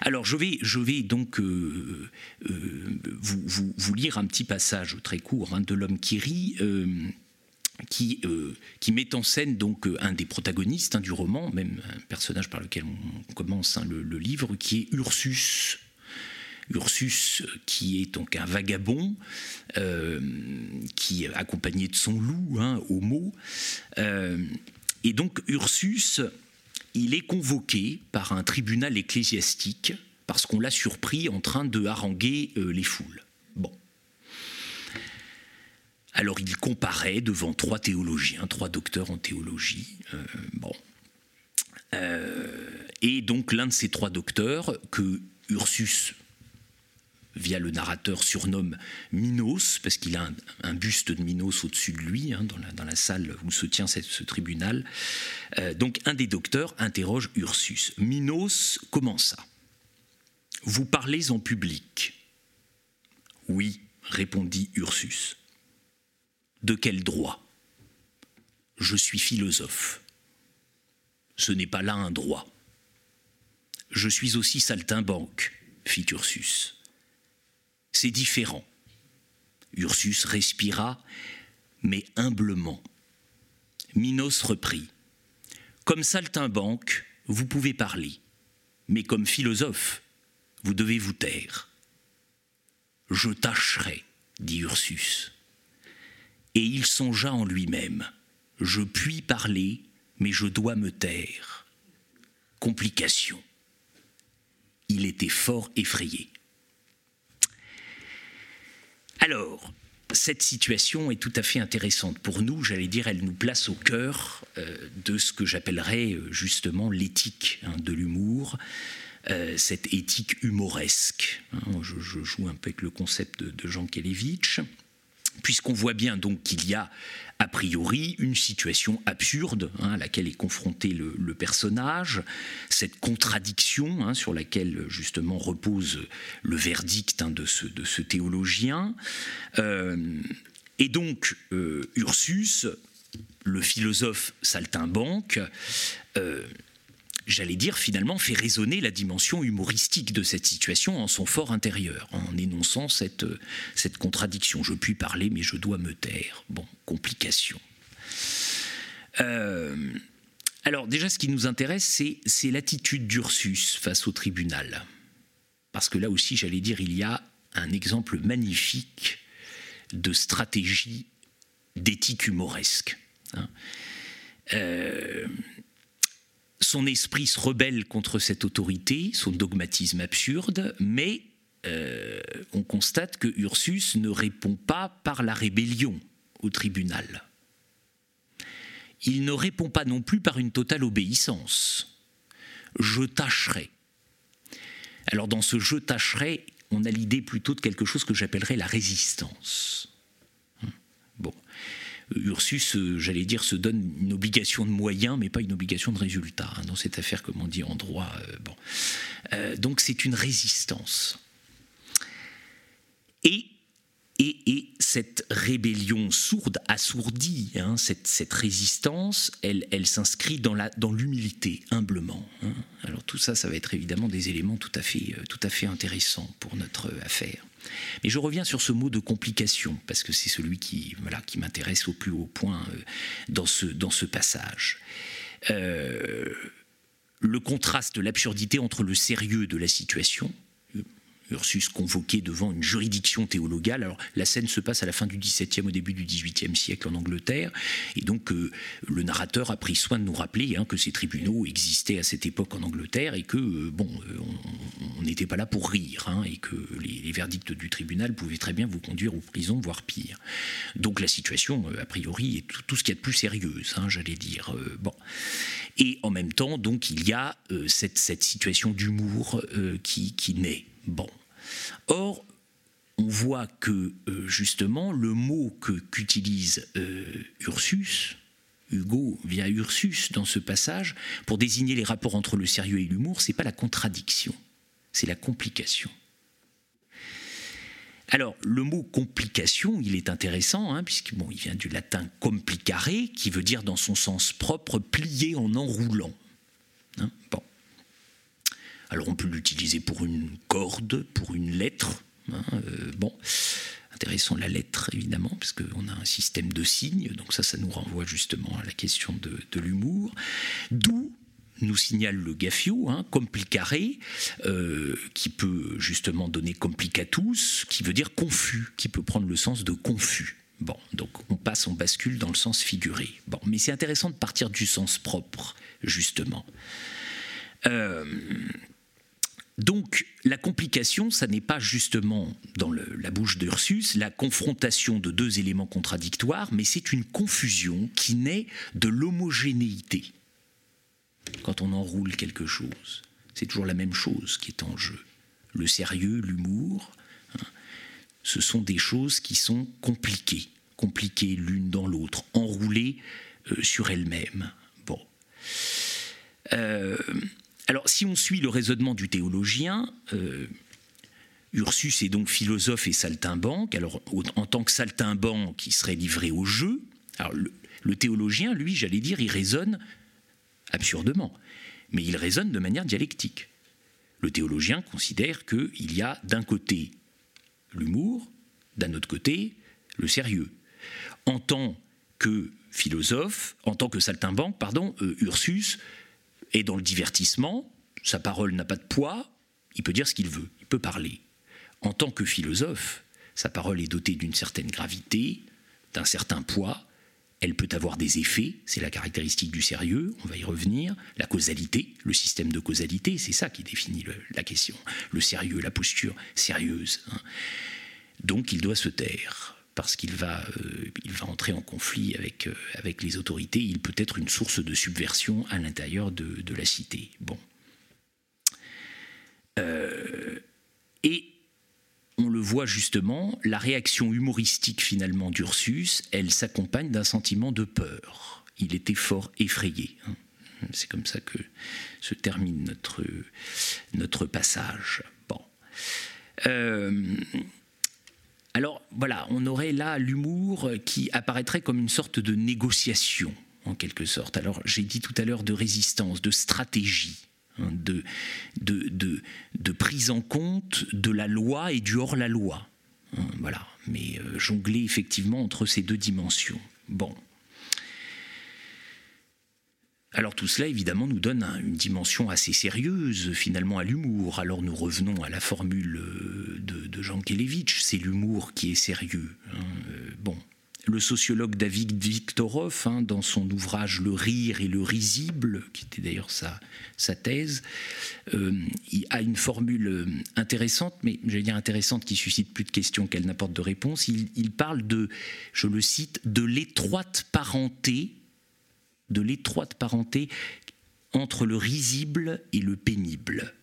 Alors je vais, donc euh, euh, vous, lire un petit passage très court hein, de L'homme qui rit. Euh, qui, met en scène donc un des protagonistes hein, du roman, même un personnage par lequel on commence hein, le, livre, qui est Ursus. Ursus, qui est donc un vagabond, qui est accompagné de son loup, mot. et donc Ursus il est convoqué par un tribunal ecclésiastique parce qu'on l'a surpris en train de haranguer euh, les foules. Bon. Alors il comparait devant trois théologiens, trois docteurs en théologie. Euh, bon. et donc l'un de ces trois docteurs, que Ursus via le narrateur, surnomme Minos, parce qu'il a un, buste de Minos au-dessus de lui, hein, dans, la, salle où se tient ce tribunal. Euh, donc un des docteurs interroge Ursus. Minos commença. Vous parlez en public Oui, répondit Ursus. De quel droit? Je suis philosophe. Ce n'est pas là un droit. Je suis aussi saltimbanque, fit Ursus c'est différent. Ursus respira, mais humblement. Minos reprit. Comme saltimbanque, vous pouvez parler, mais comme philosophe, vous devez vous taire. Je tâcherai, dit Ursus. Et il songea en lui-même. Je puis parler, mais je dois me taire. Complication. Il était fort effrayé. Alors, cette situation est tout à fait intéressante pour nous, j'allais dire, elle nous place au cœur euh, de ce que j'appellerais euh, justement l'éthique hein, de l'humour, euh, cette éthique humoresque. Hein. je, joue un peu avec le concept de, de Jean Kelevitch puisqu'on voit bien donc qu'il y a a priori une situation absurde hein, à laquelle est confronté le, personnage, cette contradiction hein, sur laquelle justement repose le verdict hein, de, ce, théologien. Euh, et donc euh, Ursus, le philosophe saltimbanque, euh, j'allais dire, finalement fait résonner la dimension humoristique de cette situation en son fort intérieur, en énonçant cette, cette contradiction. Je puis parler, mais je dois me taire. Bon, complication. Euh, alors déjà, ce qui nous intéresse, c'est l'attitude d'Ursus face au tribunal. Parce que là aussi, j'allais dire, il y a un exemple magnifique de stratégie d'éthique humoresque. Hein. Euh, son esprit se rebelle contre cette autorité, son dogmatisme absurde, mais euh, on constate que Ursus ne répond pas par la rébellion au tribunal. Il ne répond pas non plus par une totale obéissance. Je tâcherai. Alors dans ce je tâcherai, on a l'idée plutôt de quelque chose que j'appellerais la résistance. Ursus, euh, j'allais dire, se donne une obligation de moyens, mais pas une obligation de résultat, hein, dans cette affaire, comme on dit en droit. Euh, bon. Euh, donc c'est une résistance. Et, et, cette rébellion sourde, assourdie, hein, cette, résistance, elle, elle s'inscrit dans l'humilité, dans humblement. Hein. Alors tout ça, ça va être évidemment des éléments tout à fait, tout à fait intéressants pour notre affaire. Mais je reviens sur ce mot de complication, parce que c'est celui qui, m'intéresse au plus haut point euh, dans, ce, passage. Euh, le contraste l'absurdité entre le sérieux de la situation, Ursus convoqué devant une juridiction théologale. Alors la scène se passe à la fin du XVIIe, au début du XVIIIe siècle en Angleterre, et donc euh, le narrateur a pris soin de nous rappeler hein, que ces tribunaux existaient à cette époque en Angleterre et que euh, bon, euh, on n'était pas là pour rire, hein, et que les, verdicts du tribunal pouvaient très bien vous conduire aux prisons, voire pire. Donc la situation, a priori, est tout, ce qu'il y a de plus sérieuse, hein, j'allais dire. bon, et en même temps, donc il y a cette, situation d'humour qui, qui naît. Bon. Or, on voit que euh, justement le mot qu'utilise euh, Ursus, Hugo via Ursus dans ce passage, pour désigner les rapports entre le sérieux et l'humour, c'est pas la contradiction, c'est la complication. Alors, le mot complication, il est intéressant, hein, puisqu'il il vient du latin complicare, qui veut dire dans son sens propre plier en enroulant. Alors on peut l'utiliser pour une corde, pour une lettre. Hein, euh, bon, intéressant la lettre évidemment, parce qu'on a un système de signes, donc ça, ça nous renvoie justement à la question de, l'humour. D'où nous signale le Gaffio, hein, complicare, euh, qui peut justement donner complicatus, qui veut dire confus, qui peut prendre le sens de confus. Bon, donc on passe, on bascule dans le sens figuré. Bon, mais c'est intéressant de partir du sens propre, justement. Euh, donc la complication, ça n'est pas justement dans la bouche d'Ursus la confrontation de deux éléments contradictoires, mais c'est une confusion qui naît de l'homogénéité. Quand on enroule quelque chose, c'est toujours la même chose qui est en jeu. Le sérieux, l'humour, hein, ce sont des choses qui sont compliquées, compliquées l'une dans l'autre, enroulées euh, sur elles-mêmes. Bon. Euh, alors, si on suit le raisonnement du théologien, euh, Ursus est donc philosophe et saltimbanque. Alors, en tant que saltimbanque, il serait livré au jeu. Alors, le, théologien, lui, j'allais dire, il raisonne absurdement, mais il raisonne de manière dialectique. Le théologien considère qu'il y a d'un côté l'humour, d'un autre côté le sérieux. En tant que philosophe, en tant que saltimbanque, pardon, euh, Ursus et dans le divertissement, sa parole n'a pas de poids, il peut dire ce qu'il veut, il peut parler. En tant que philosophe, sa parole est dotée d'une certaine gravité, d'un certain poids, elle peut avoir des effets, c'est la caractéristique du sérieux, on va y revenir, la causalité, le système de causalité, c'est ça qui définit la question, le sérieux, la posture sérieuse. Hein. Donc il doit se taire parce qu'il va, euh, va entrer en conflit avec, euh, avec les autorités. Il peut être une source de subversion à l'intérieur de, la cité. Bon. Euh, et on le voit justement, la réaction humoristique finalement d'Ursus, elle s'accompagne d'un sentiment de peur. Il était fort effrayé. Hein. C'est comme ça que se termine notre, notre passage. Bon. Alors voilà, on aurait là l'humour qui apparaîtrait comme une sorte de négociation, en quelque sorte. Alors j'ai dit tout à l'heure de résistance, de stratégie. Hein, de, de, prise en compte de la loi et du hors-la-loi. Hein, voilà, mais euh, jongler effectivement entre ces deux dimensions. Bon. Alors tout cela, évidemment, nous donne une dimension assez sérieuse, finalement, à l'humour. Alors nous revenons à la formule euh, de, Jean Kelevitch, c'est l'humour qui est sérieux. Hein. Euh, bon, le sociologue David Viktorov, hein, dans son ouvrage Le rire et le risible, qui était d'ailleurs sa, thèse, euh, il a une formule intéressante, mais j'allais dire intéressante, qui suscite plus de questions qu'elle n'apporte de réponses. Il parle de, je le cite, de l'étroite parenté de l'étroite parenté entre le risible et le pénible.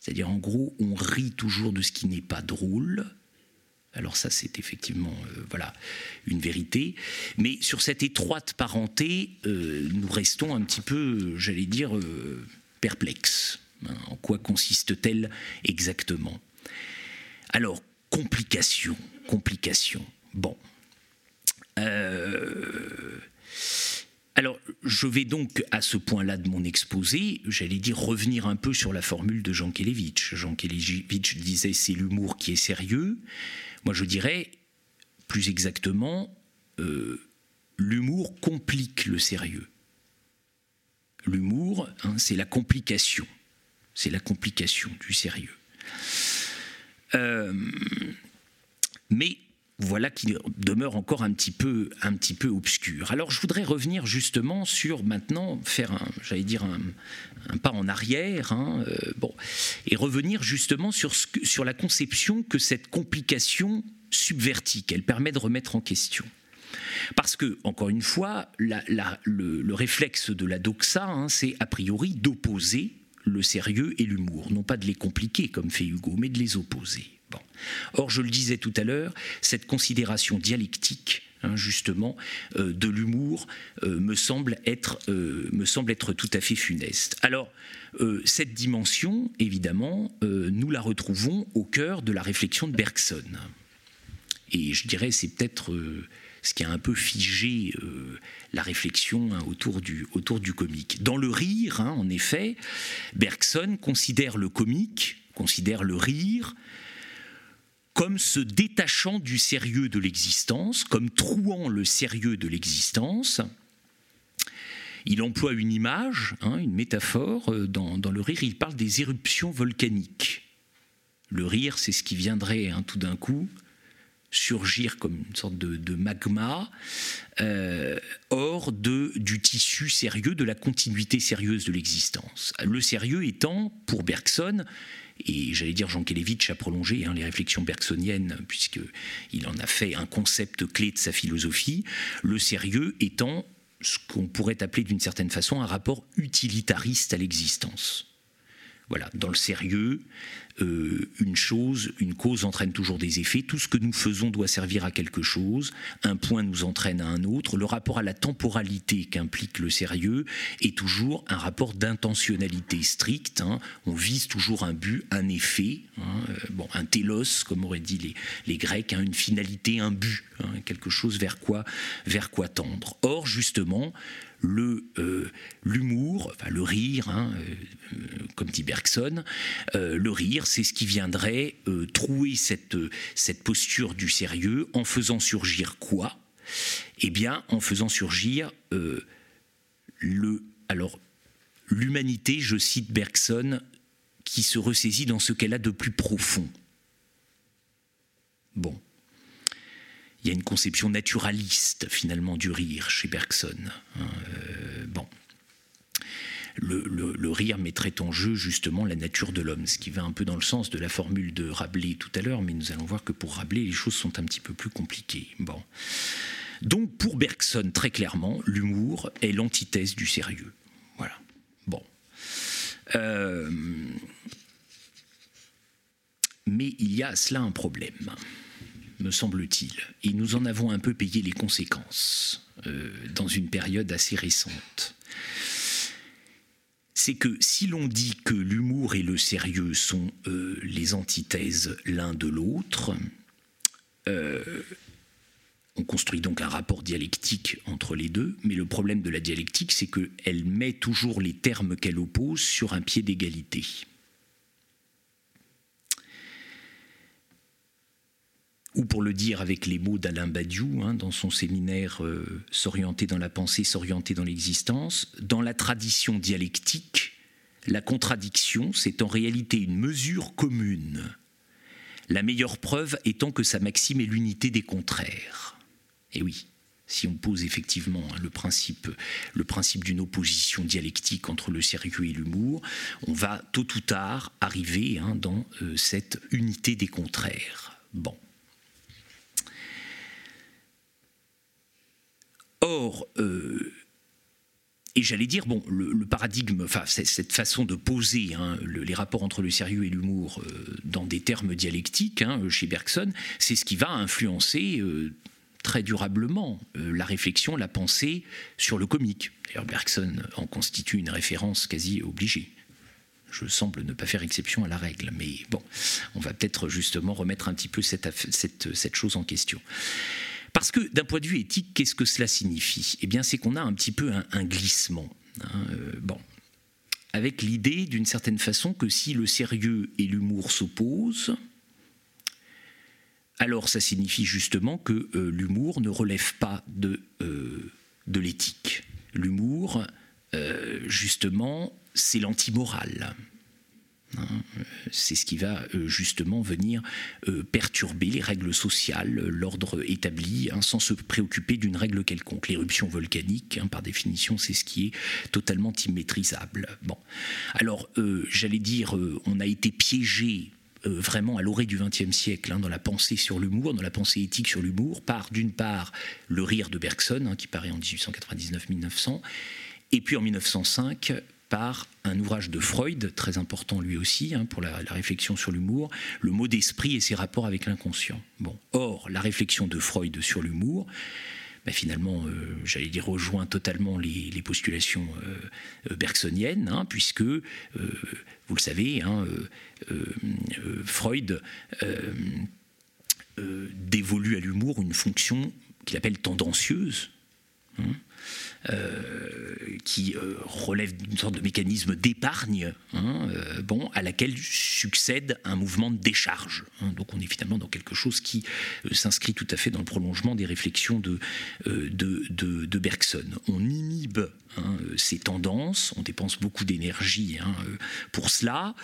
C'est-à-dire, en gros, on rit toujours de ce qui n'est pas drôle. Alors ça, c'est effectivement euh, voilà une vérité. Mais sur cette étroite parenté, euh, nous restons un petit peu, j'allais dire, euh, perplexes. Hein, en quoi consiste-t-elle exactement Alors, complication, complication. Bon. Alors, je vais donc à ce point-là de mon exposé, j'allais dire revenir un peu sur la formule de Jean Kelevitch. Jean Kelevitch disait c'est l'humour qui est sérieux. Moi, je dirais plus exactement euh, l'humour complique le sérieux. L'humour, hein, c'est la complication, c'est la complication du sérieux. Euh, mais voilà qui demeure encore un petit peu, un petit peu obscur. Alors je voudrais revenir justement sur maintenant, faire un, j'allais dire un, pas en arrière, hein, euh, bon, et revenir justement sur, sur la conception que cette complication subvertit, qu'elle permet de remettre en question. Parce que, encore une fois, le, réflexe de la doxa, hein, c'est a priori d'opposer le sérieux et l'humour, non pas de les compliquer comme fait Hugo, mais de les opposer. Or, je le disais tout à l'heure, cette considération dialectique hein, justement, euh, de l'humour euh, me, semble être, euh, me semble être tout à fait funeste. Alors, cette dimension, évidemment, nous la retrouvons au cœur de la réflexion de Bergson. Et je dirais, c'est peut-être ce qui a un peu figé la réflexion hein, autour, du, autour du comique. Dans le rire, hein, en effet, Bergson considère le comique, considère le rire, comme se détachant du sérieux de l'existence, comme trouant le sérieux de l'existence. Il emploie une image, hein, une métaphore euh, dans, le rire, il parle des éruptions volcaniques. Le rire, c'est ce qui viendrait hein, tout d'un coup surgir comme une sorte de, magma euh, hors du tissu sérieux, de la continuité sérieuse de l'existence. Le sérieux étant, pour Bergson, et j'allais dire Jean Kelevitch a prolongé hein, les réflexions bergsoniennes, puisqu'il en a fait un concept clé de sa philosophie, le sérieux étant ce qu'on pourrait appeler d'une certaine façon un rapport utilitariste à l'existence. Voilà, dans le sérieux, euh, une chose, une cause entraîne toujours des effets. Tout ce que nous faisons doit servir à quelque chose. Un point nous entraîne à un autre. Le rapport à la temporalité qu'implique le sérieux est toujours un rapport d'intentionnalité stricte. Hein. On vise toujours un but, un effet. Hein. Euh, bon, un télos, comme auraient dit les, les Grecs, hein, une finalité, un but, quelque chose vers quoi, vers quoi tendre. Or, justement, le euh, l'humour, enfin le rire, hein, euh, comme dit Bergson, euh, le rire, c'est ce qui viendrait trouer cette, cette posture du sérieux en faisant surgir quoi? Eh bien, en faisant surgir le alors l'humanité, je cite Bergson, qui se ressaisit dans ce qu'elle a de plus profond. Bon, il y a une conception naturaliste finalement du rire chez Bergson. Hein, euh, bon. Le, rire mettrait en jeu justement la nature de l'homme, ce qui va un peu dans le sens de la formule de Rabelais tout à l'heure, mais nous allons voir que pour Rabelais, les choses sont un petit peu plus compliquées. Bon. Donc pour Bergson, très clairement, l'humour est l'antithèse du sérieux. Voilà. Bon. Euh, mais il y a à cela un problème me semble-t-il. Et nous en avons un peu payé les conséquences euh, dans une période assez récente. C'est que si l'on dit que l'humour et le sérieux sont euh, les antithèses l'un de l'autre, euh, on construit donc un rapport dialectique entre les deux, mais le problème de la dialectique, c'est qu'elle met toujours les termes qu'elle oppose sur un pied d'égalité. Ou pour le dire avec les mots d'Alain Badiou, hein, dans son séminaire euh, S'orienter dans la pensée, s'orienter dans l'existence, dans la tradition dialectique, la contradiction, c'est en réalité une mesure commune. La meilleure preuve étant que sa maxime est l'unité des contraires. Et oui, si on pose effectivement hein, le principe, le principe d'une opposition dialectique entre le sérieux et l'humour, on va tôt ou tard arriver hein, dans euh, cette unité des contraires. Bon. Or, euh, et j'allais dire, bon, le, paradigme, enfin, cette façon de poser hein, les rapports entre le sérieux et l'humour euh, dans des termes dialectiques, hein, chez Bergson, c'est ce qui va influencer euh, très durablement la réflexion, la pensée sur le comique. D'ailleurs, Bergson en constitue une référence quasi obligée. Je semble ne pas faire exception à la règle, mais bon, on va peut-être justement remettre un petit peu cette, cette chose en question. Parce que d'un point de vue éthique, qu'est-ce que cela signifie? Eh bien, c'est qu'on a un petit peu un, glissement. Hein, euh, bon, avec l'idée, d'une certaine façon, que si le sérieux et l'humour s'opposent, alors ça signifie justement que euh, l'humour ne relève pas de, euh, de l'éthique. L'humour, justement, c'est l'antimorale. Hein, c'est ce qui va euh, justement venir euh, perturber les règles sociales, l'ordre établi, hein, sans se préoccuper d'une règle quelconque. L'éruption volcanique, hein, par définition, c'est ce qui est totalement immaîtrisable. Alors euh, j'allais dire, on a été piégé vraiment à l'orée du XXe siècle dans la pensée sur l'humour, dans la pensée éthique sur l'humour, par d'une part le rire de Bergson, qui paraît en 1899-1900, et puis en 1905 par un ouvrage de Freud, très important lui aussi, hein, pour la, réflexion sur l'humour, le mot d'esprit et ses rapports avec l'inconscient. Or, la réflexion de Freud sur l'humour, ben, finalement, euh, j'allais dire, rejoint totalement les, postulations euh, euh, bergsoniennes, hein, puisque, vous le savez, hein, Freud dévolue à l'humour une fonction qu'il appelle tendancieuse. Qui euh, relève d'une sorte de mécanisme d'épargne, hein, euh, bon, à laquelle succède un mouvement de décharge. Hein. donc on est finalement dans quelque chose qui s'inscrit tout à fait dans le prolongement des réflexions de, de, de, Bergson. On inhibe hein, ces tendances, on dépense beaucoup d'énergie pour cela,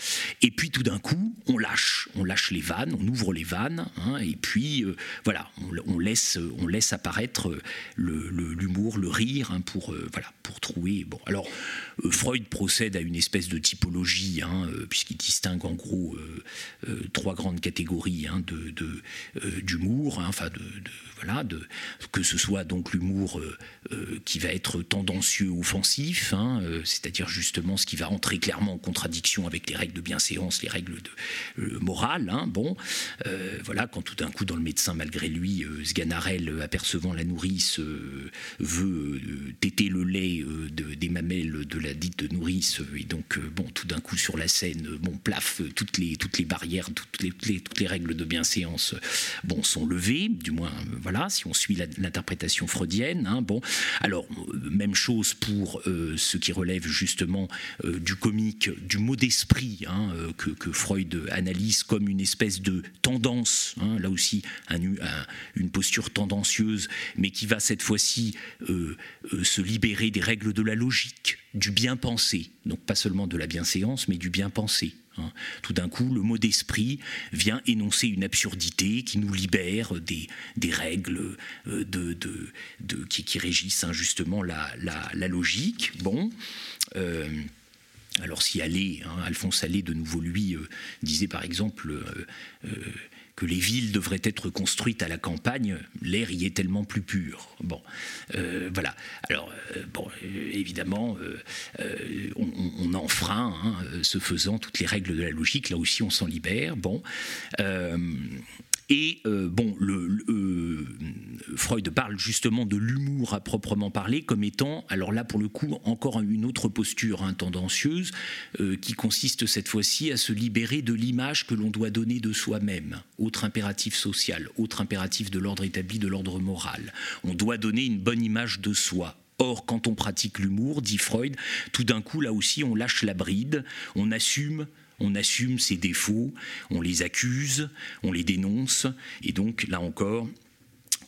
et puis tout d'un coup, on lâche, on lâche les vannes, on ouvre les vannes, et puis voilà, on, laisse, on laisse apparaître l'humour, le, rire, pour, euh, voilà, pour trouver. Bon, alors euh, Freud procède à une espèce de typologie, hein, euh, puisqu'il distingue en gros trois grandes catégories hein, d'humour, hein, enfin de, voilà, que ce soit donc l'humour qui va être tendancieux, offensif, c'est-à-dire justement ce qui va entrer clairement en contradiction avec les règles de bienséance, les règles de morale. bon, voilà, quand tout d'un coup dans le médecin, malgré lui, Sganarelle, apercevant la nourrice, veut téter le lait des mamelles de la dite nourrice, et donc, euh, bon, tout d'un coup sur la scène, euh, bon, plaf, euh, toutes les, toutes les barrières, toutes les, les règles de bienséance, bon, sont levées, du moins, voilà, si on suit l'interprétation freudienne, hein, bon. Alors, même chose pour ce qui relève justement du comique, du mot d'esprit, hein, que, que, Freud analyse comme une espèce de tendance, hein, là aussi, une posture tendancieuse, mais qui va cette fois-ci se libérer des règles de la logique, du bien pensé, donc pas seulement de la bienséance, mais du bien pensé. Hein. Tout d'un coup, le mot d'esprit vient énoncer une absurdité qui nous libère des, règles euh, de, qui, régissent injustement la, logique. Bon. Euh, alors si Allais, hein, Alphonse Allais de nouveau lui euh, disait par exemple les villes devraient être construites à la campagne, l'air y est tellement plus pur. Bon, euh, voilà. Alors, euh, bon, euh, évidemment, on, enfreint, hein, ce faisant, toutes les règles de la logique. Là aussi, on s'en libère. Bon. Et euh, bon, le, euh, Freud parle justement de l'humour à proprement parler comme étant, alors là pour le coup, encore une autre posture hein, tendancieuse euh, qui consiste cette fois-ci à se libérer de l'image que l'on doit donner de soi-même. Autre impératif social, autre impératif de l'ordre établi, de l'ordre moral. On doit donner une bonne image de soi. Or, quand on pratique l'humour, dit Freud, tout d'un coup, là aussi, on lâche la bride, on assume on assume ses défauts, on les accuse, on les dénonce, et donc là encore,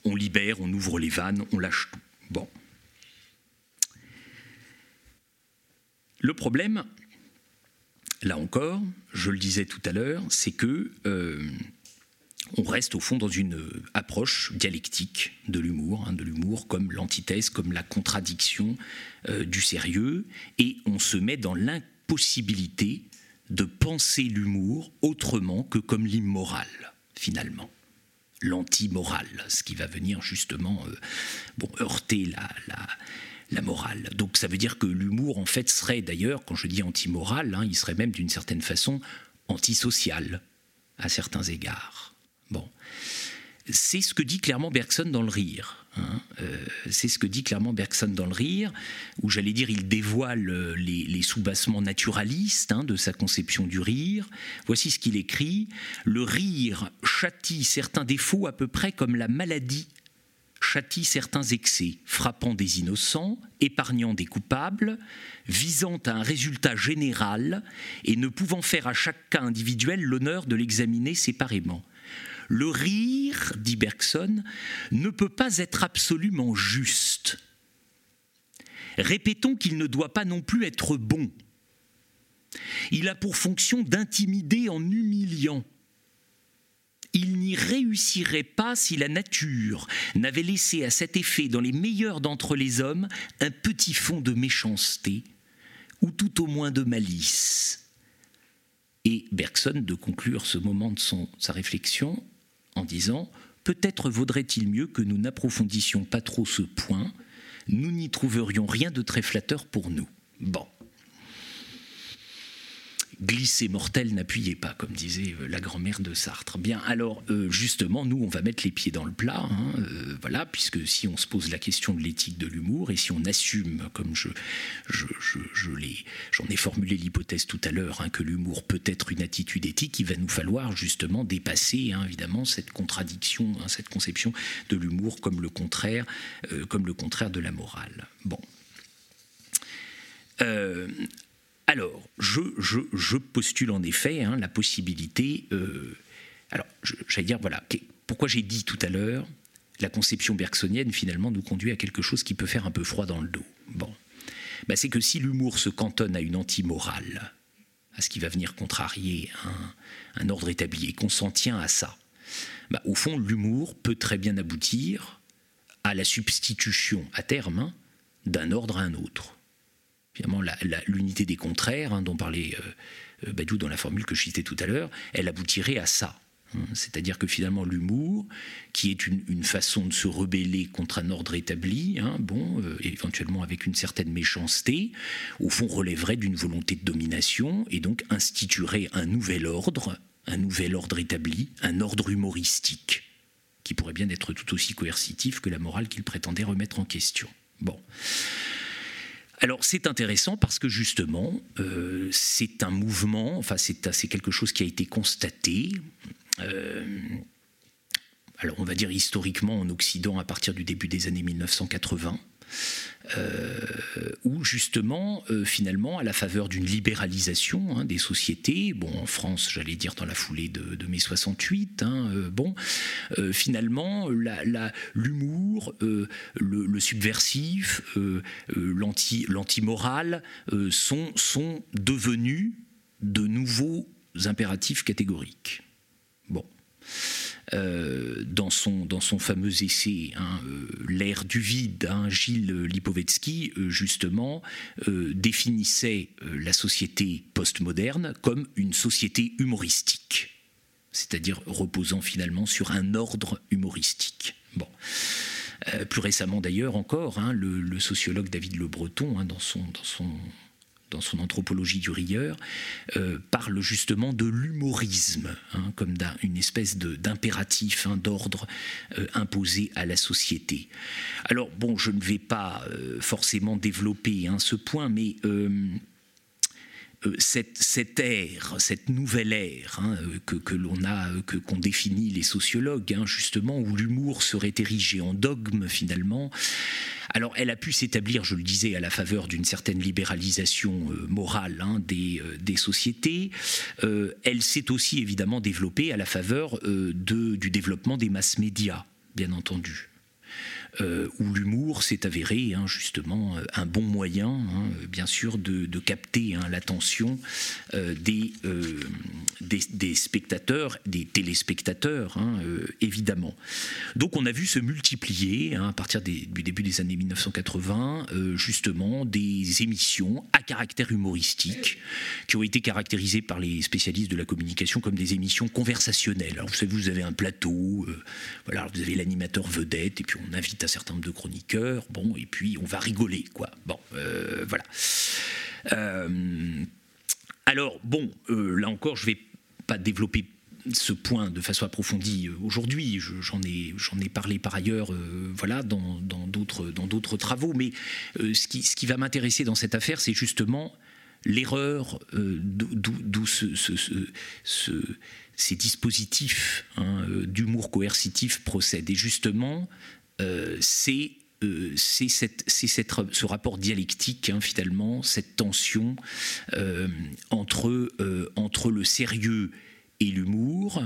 on libère, on ouvre les vannes, on lâche tout. Le problème, là encore, je le disais tout à l'heure, c'est que euh, on reste au fond dans une approche dialectique de l'humour, hein, de l'humour comme l'antithèse, comme la contradiction euh, du sérieux, et on se met dans l'impossibilité de penser l'humour autrement que comme l'immoral, finalement. L'anti-moral, ce qui va venir justement euh, bon, heurter la, la, morale. Donc ça veut dire que l'humour, en fait, serait d'ailleurs, quand je dis anti-moral, hein, il serait même d'une certaine façon antisocial à certains égards. Bon. C'est ce que dit clairement Bergson dans le rire. Hein, euh, c'est ce que dit clairement Bergson dans le rire, où j'allais dire il dévoile euh, les, sous-bassements naturalistes hein, de sa conception du rire. Voici ce qu'il écrit Le rire châtie certains défauts à peu près comme la maladie châtie certains excès, frappant des innocents, épargnant des coupables, visant à un résultat général et ne pouvant faire à chaque cas individuel l'honneur de l'examiner séparément. Le rire, dit Bergson, ne peut pas être absolument juste. Répétons qu'il ne doit pas non plus être bon. Il a pour fonction d'intimider en humiliant. Il n'y réussirait pas si la nature n'avait laissé à cet effet dans les meilleurs d'entre les hommes un petit fond de méchanceté, ou tout au moins de malice. Et Bergson, de conclure ce moment de sa réflexion, en disant Peut-être vaudrait-il mieux que nous n'approfondissions pas trop ce point, nous n'y trouverions rien de très flatteur pour nous. Bon glisser mortel, n'appuyez pas, comme disait euh, la grand-mère de Sartre. Bien, alors euh, justement, nous, on va mettre les pieds dans le plat, hein, euh, voilà, puisque si on se pose la question de l'éthique de l'humour et si on assume, comme je, je, j'en ai formulé l'hypothèse tout à l'heure, hein, que l'humour peut être une attitude éthique, il va nous falloir justement dépasser, hein, évidemment, cette contradiction, cette conception de l'humour comme le contraire, comme le contraire de la morale. Bon. Alors, je, postule en effet hein, la possibilité. Euh, alors, j'allais dire, voilà, pourquoi j'ai dit tout à l'heure, la conception bergsonienne finalement nous conduit à quelque chose qui peut faire un peu froid dans le dos. Bon, bah, c'est que si l'humour se cantonne à une anti-morale, à ce qui va venir contrarier un, ordre établi, et qu'on s'en tient à ça, bah, au fond, l'humour peut très bien aboutir à la substitution à terme hein, d'un ordre à un autre Finalement, l'unité des contraires, dont parlait Badou dans la formule que je citais tout à l'heure, elle aboutirait à ça. Hein, c'est-à-dire que finalement l'humour, qui est une, façon de se rebeller contre un ordre établi, hein, bon, euh, éventuellement avec une certaine méchanceté, au fond relèverait d'une volonté de domination et donc instituerait un nouvel ordre, un nouvel ordre établi, un ordre humoristique, qui pourrait bien être tout aussi coercitif que la morale qu'il prétendait remettre en question. Bon. Alors c'est intéressant parce que justement, euh, c'est un mouvement, enfin c'est quelque chose qui a été constaté, euh, alors on va dire historiquement en Occident à partir du début des années 1980. Euh, où justement, euh, finalement, à la faveur d'une libéralisation hein, des sociétés, bon, en France, j'allais dire dans la foulée de, mai 68, hein, bon, finalement, l'humour, le, subversif, l'anti-moral sont, sont devenus de nouveaux impératifs catégoriques. Bon. Euh, dans, son, dans fameux essai hein, euh, L'ère du vide, hein, Gilles Lipovetsky, euh, justement, définissait la société postmoderne comme une société humoristique, c'est-à-dire reposant finalement sur un ordre humoristique. Plus récemment d'ailleurs encore, hein, le, sociologue David Le Breton, dans son dans son anthropologie du rieur, euh, parle justement de l'humorisme, hein, comme une espèce d'impératif, hein, d'ordre euh, imposé à la société. Alors, bon, je ne vais pas euh, forcément développer hein, ce point, mais cette, cette, ère, cette nouvelle ère que, que l'on a, que qu'on définit les sociologues, justement, où l'humour serait érigé en dogme finalement, alors elle a pu s'établir, je le disais, à la faveur d'une certaine libéralisation euh, morale hein, euh, des, sociétés. Euh, elle s'est aussi évidemment développée à la faveur du développement des masses médias, bien entendu. Euh, où l'humour s'est avéré hein, justement euh, un bon moyen, hein, bien sûr, de, capter hein, l'attention euh, des, spectateurs, des téléspectateurs, évidemment. Donc on a vu se multiplier, à partir du début des années 1980, justement, des émissions à caractère humoristique, qui ont été caractérisées par les spécialistes de la communication comme des émissions conversationnelles. Alors vous savez, vous avez un plateau, voilà, vous avez l'animateur vedette, et puis on invite un certain nombre de chroniqueurs, bon, et puis on va rigoler, quoi. Bon, euh, voilà. Euh, alors, bon, euh, là encore, je vais pas développer ce point de façon approfondie aujourd'hui. J'en ai, j'en ai parlé par ailleurs, voilà, dans d'autres dans d'autres travaux. Mais ce qui, ce qui va m'intéresser dans cette affaire, c'est justement l'erreur d'où ce, ce, ces dispositifs hein, d'humour coercitif procèdent. Et justement, c'est euh, c'est ce rapport dialectique, hein, finalement, cette tension euh, entre, entre le sérieux et l'humour,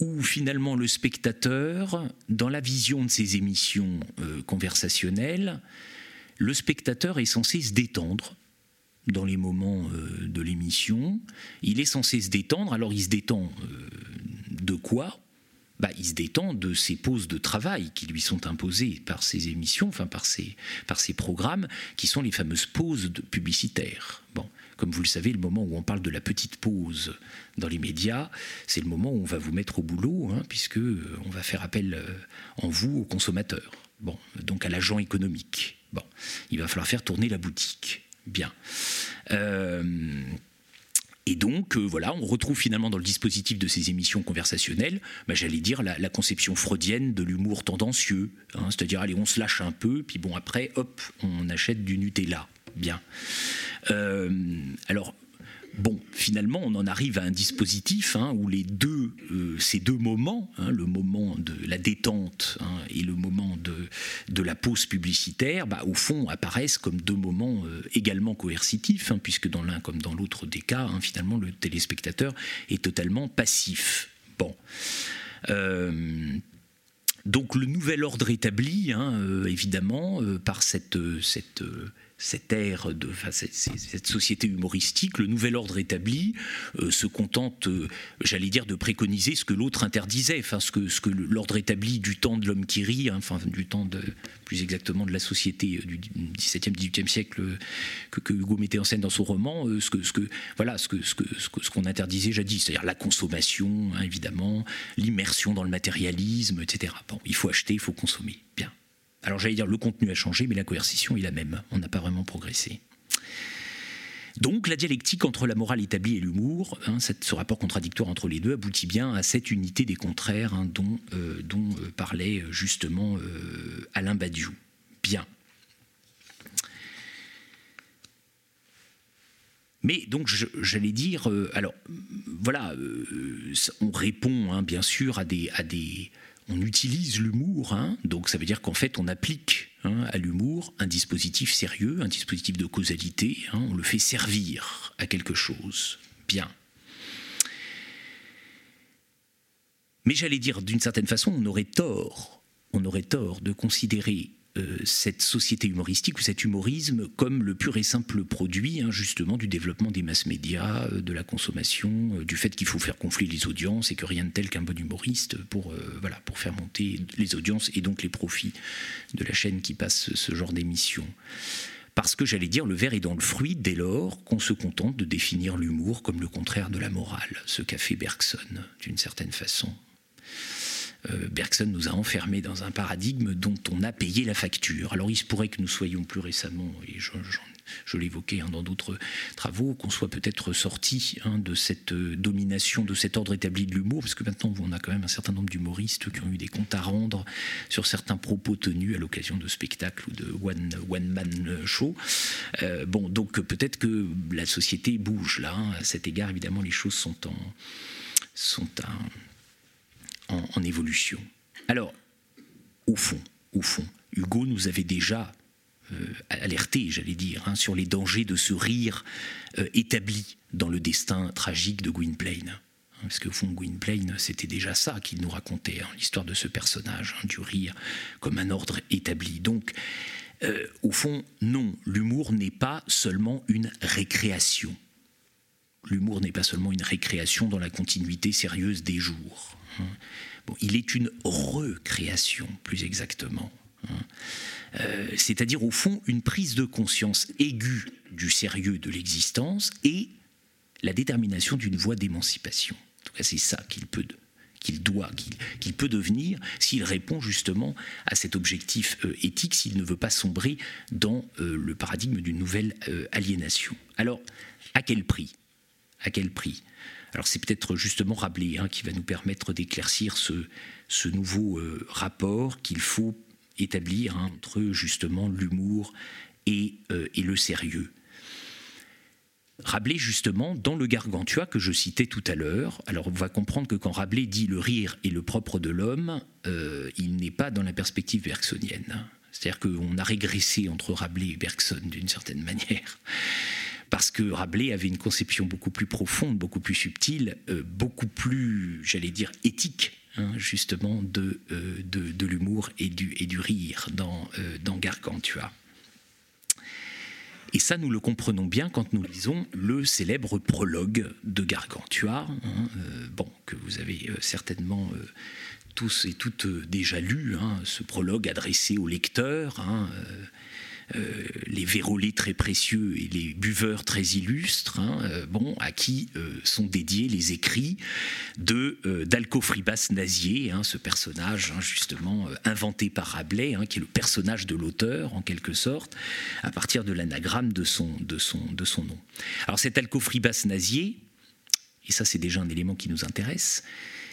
où finalement le spectateur, dans la vision de ces émissions conversationnelles, le spectateur est censé se détendre dans les moments de l'émission. Il est censé se détendre, alors il se détend de quoi? Bah, il se détend de ces pauses de travail qui lui sont imposées par ces émissions, enfin par ces programmes, qui sont les fameuses pauses publicitaires. Bon, comme vous le savez, le moment où on parle de la petite pause dans les médias, c'est le moment où on va vous mettre au boulot, hein, puisque euh, on va faire appel euh, en vous aux consommateurs. Bon, donc à l'agent économique. Bon, il va falloir faire tourner la boutique. Bien. Euh, et donc, euh, voilà, on retrouve finalement dans le dispositif de ces émissions conversationnelles, bah, j'allais dire, la, conception freudienne de l'humour tendancieux. Hein, c'est-à-dire, allez, on se lâche un peu, puis bon, après, hop, on achète du Nutella. Bien. Euh, alors, Bon, finalement, on en arrive à un dispositif hein, où les deux, euh, ces deux moments, hein, le moment de la détente hein, et le moment de, la pause publicitaire, bah, au fond, apparaissent comme deux moments euh, également coercitifs, puisque dans l'un comme dans l'autre des cas, finalement, le téléspectateur est totalement passif. Bon. Euh, donc le nouvel ordre établi, évidemment, par cette cette ère, de, cette, société humoristique, le nouvel ordre établi euh, se contente, euh, j'allais dire, de préconiser ce que l'autre interdisait, enfin ce que, ce que l'ordre établi du temps de l'homme qui rit, hein, enfin du temps de, plus exactement de la société euh, du XVIIe, XVIIIe siècle que, Hugo mettait en scène dans son roman, ce que, ce que, voilà, ce que, ce que, ce qu'on interdisait jadis, c'est-à-dire la consommation, hein, évidemment, l'immersion dans le matérialisme, etc. Bon, il faut acheter, il faut consommer, bien. Alors j'allais dire le contenu a changé, mais la coercition est la même. On n'a pas vraiment progressé. Donc la dialectique entre la morale établie et l'humour, hein, ce rapport contradictoire entre les deux, aboutit bien à cette unité des contraires hein, dont, euh, euh, parlait euh, justement Alain Badiou. Bien. Mais donc j'allais dire, alors voilà, on répond hein, bien sûr à des, on utilise l'humour, hein. donc ça veut dire qu'en fait on applique hein, à l'humour un dispositif sérieux, un dispositif de causalité, hein. on le fait servir à quelque chose. Bien. Mais j'allais dire d'une certaine façon, on aurait tort, on aurait tort de considérer cette société humoristique ou cet humorisme comme le pur et simple produit hein, justement du développement des masses médias, euh, de la consommation, euh, du fait qu'il faut faire gonfler les audiences et que rien de tel qu'un bon humoriste pour, pour faire monter les audiences et donc les profits de la chaîne qui passe ce genre d'émission. Parce que j'allais dire, le verre est dans le fruit dès lors qu'on se contente de définir l'humour comme le contraire de la morale, ce qu'a fait Bergson d'une certaine façon. Euh, Bergson nous a enfermés dans un paradigme dont on a payé la facture. Alors il se pourrait que nous soyons plus récemment, et je, l'évoquais hein, dans d'autres travaux, qu'on soit peut-être sorti hein, de cette euh, domination, de cet ordre établi de l'humour, parce que maintenant on a quand même un certain nombre d'humoristes qui ont eu des comptes à rendre sur certains propos tenus à l'occasion de spectacles ou de one-man show. Euh, bon, donc peut-être que la société bouge là. Hein. À cet égard, évidemment, les choses sont en sont un, en, évolution. Alors, au fond, au fond, Hugo nous avait déjà euh, alerté, j'allais dire, hein, sur les dangers de ce rire euh, établi dans le destin tragique de Gwynplaine. Hein, parce qu'au fond, Gwynplaine, c'était déjà ça qu'il nous racontait, hein, l'histoire de ce personnage, du rire comme un ordre établi. Donc, euh, au fond, non, l'humour n'est pas seulement une récréation. L'humour n'est pas seulement une récréation dans la continuité sérieuse des jours. Hein. Il est une recréation, plus exactement. Hein. Euh, c'est-à-dire au fond une prise de conscience aiguë du sérieux de l'existence et la détermination d'une voie d'émancipation. En tout cas, c'est ça qu'il peut, qu'il doit, qu'il peut devenir s'il répond justement à cet objectif euh, éthique, s'il ne veut pas sombrer dans euh, le paradigme d'une nouvelle aliénation. Alors, à quel prix? À quel prix? Alors c'est peut-être justement Rabelais hein, qui va nous permettre d'éclaircir ce, nouveau euh, rapport qu'il faut établir hein, entre justement l'humour et, euh, et, le sérieux. Rabelais, justement, dans le Gargantua que je citais tout à l'heure, alors on va comprendre que quand Rabelais dit le rire est le propre de l'homme, euh, il n'est pas dans la perspective bergsonienne. C'est-à-dire qu'on a régressé entre Rabelais et Bergson d'une certaine manière parce que Rabelais avait une conception beaucoup plus profonde, beaucoup plus subtile, euh, beaucoup plus, j'allais dire, éthique. Hein, justement de, euh, de, l'humour et du, et du rire dans, euh, dans Gargantua. Et ça, nous le comprenons bien quand nous lisons le célèbre prologue de Gargantua, hein, bon, que vous avez certainement tous et toutes déjà lu, hein, ce prologue adressé au lecteur. Euh, les vérolés très précieux et les buveurs très illustres, hein, euh, bon, à qui euh, sont dédiés les écrits de d'Alcofribas Nazier, hein, ce personnage hein, justement inventé par Rabelais, qui est le personnage de l'auteur en quelque sorte, à partir de l'anagramme de son, de, son, de son nom. Alors cet Alcofribas Nazier, et ça c'est déjà un élément qui nous intéresse,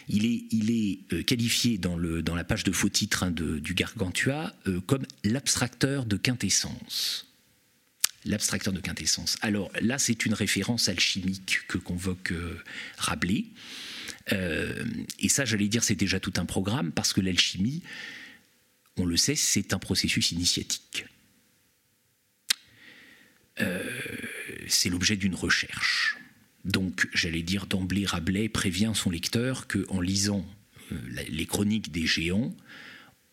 il est, euh, qualifié dans, la page de faux titre hein, du Gargantua euh, comme l'abstracteur de quintessence. L'abstracteur de quintessence. Alors là, c'est une référence alchimique que convoque euh, Rabelais. et ça, j'allais dire, c'est déjà tout un programme, parce que l'alchimie, on le sait, c'est un processus initiatique. c'est l'objet d'une recherche. Donc, j'allais dire d'emblée, Rabelais prévient son lecteur qu'en lisant euh, les chroniques des géants,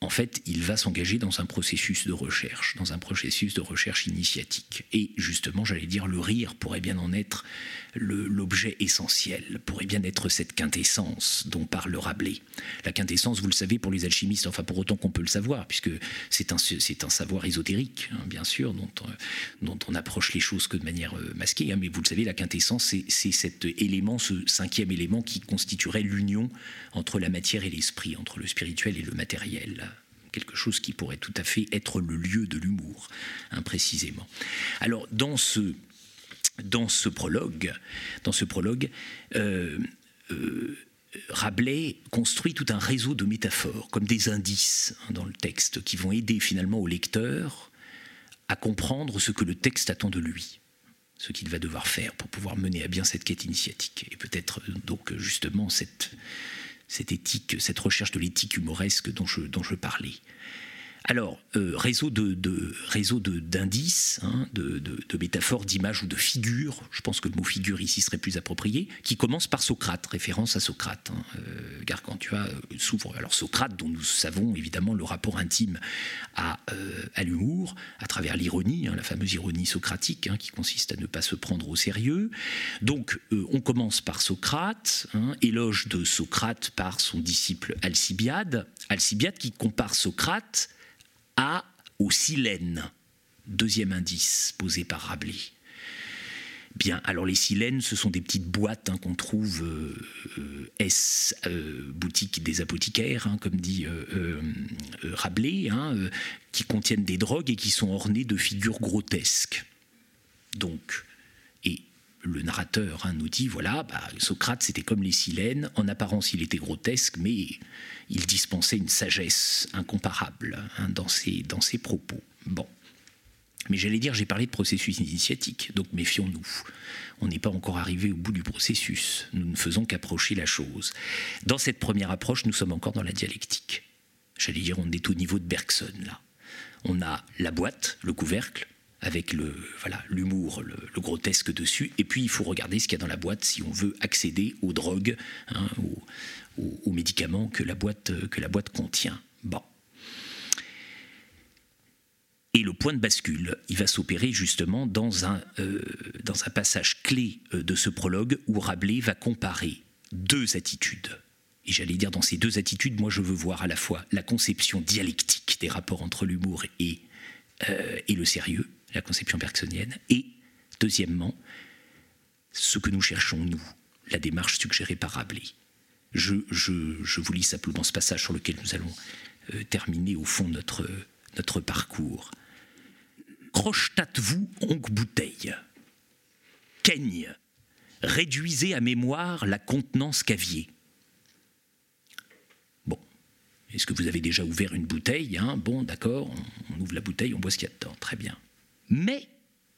en fait, il va s'engager dans un processus de recherche, dans un processus de recherche initiatique. Et justement, j'allais dire, le rire pourrait bien en être l'objet essentiel, pourrait bien être cette quintessence dont parle Rabelais. La quintessence, vous le savez, pour les alchimistes, enfin pour autant qu'on peut le savoir, puisque c'est un, un savoir ésotérique, hein, bien sûr, dont, euh, dont on approche les choses que de manière euh, masquée. Hein, mais vous le savez, la quintessence, c'est cet élément, ce cinquième élément qui constituerait l'union entre la matière et l'esprit, entre le spirituel et le matériel quelque chose qui pourrait tout à fait être le lieu de l'humour, hein, précisément. Alors, dans ce, dans ce prologue, dans ce prologue euh, euh, Rabelais construit tout un réseau de métaphores, comme des indices hein, dans le texte, qui vont aider finalement au lecteur à comprendre ce que le texte attend de lui ce qu'il va devoir faire pour pouvoir mener à bien cette quête initiatique. Et peut-être donc justement cette, éthique, cette recherche de l'éthique humoresque dont je parlais. Alors, euh, réseau d'indices, hein, de, métaphores, d'images ou de figures. Je pense que le mot figure ici serait plus approprié, qui commence par Socrate, référence à Socrate. Hein, euh, Gargantua euh, s'ouvre. Alors Socrate, dont nous savons évidemment le rapport intime à, à l'humour, à travers l'ironie, hein, la fameuse ironie socratique, qui consiste à ne pas se prendre au sérieux. Donc, on commence par Socrate, éloge de Socrate par son disciple Alcibiade, Alcibiade qui compare Socrate à aux silènes. Deuxième indice posé par Rabelais. Bien, alors les silènes, ce sont des petites boîtes hein, qu'on trouve euh, euh, S, euh, boutique des apothicaires, hein, comme dit Rabelais, hein, qui contiennent des drogues et qui sont ornées de figures grotesques. Donc, et le narrateur nous dit voilà, bah, Socrate c'était comme les silènes, en apparence il était grotesque, mais il dispensait une sagesse incomparable hein, dans, ses, dans ses propos. Bon. Mais j'allais dire, j'ai parlé de processus initiatique, donc méfions-nous. On n'est pas encore arrivé au bout du processus. Nous ne faisons qu'approcher la chose. Dans cette première approche, nous sommes encore dans la dialectique. J'allais dire, on est au niveau de Bergson, là. On a la boîte, le couvercle, avec le voilà l'humour, le, grotesque dessus. Et puis il faut regarder ce qu'il y a dans la boîte si on veut accéder aux drogues, hein, aux, médicaments que la boîte que la boîte contient. Bon. Et le point de bascule, il va s'opérer justement dans un, euh, dans un passage clé euh, de ce prologue où Rabelais va comparer deux attitudes. Et j'allais dire, dans ces deux attitudes, moi je veux voir à la fois la conception dialectique des rapports entre l'humour et, euh, et le sérieux, la conception bergsonienne, et deuxièmement, ce que nous cherchons, nous, la démarche suggérée par Rabelais. Je, vous lis simplement ce passage sur lequel nous allons euh, terminer au fond notre, parcours. Crochetate-vous, oncle bouteille. Keigne, réduisez à mémoire la contenance qu'aviez. Bon, est-ce que vous avez déjà ouvert une bouteille hein? Bon, d'accord, on, on ouvre la bouteille, on boit ce qu'il y a dedans, très bien. Mais,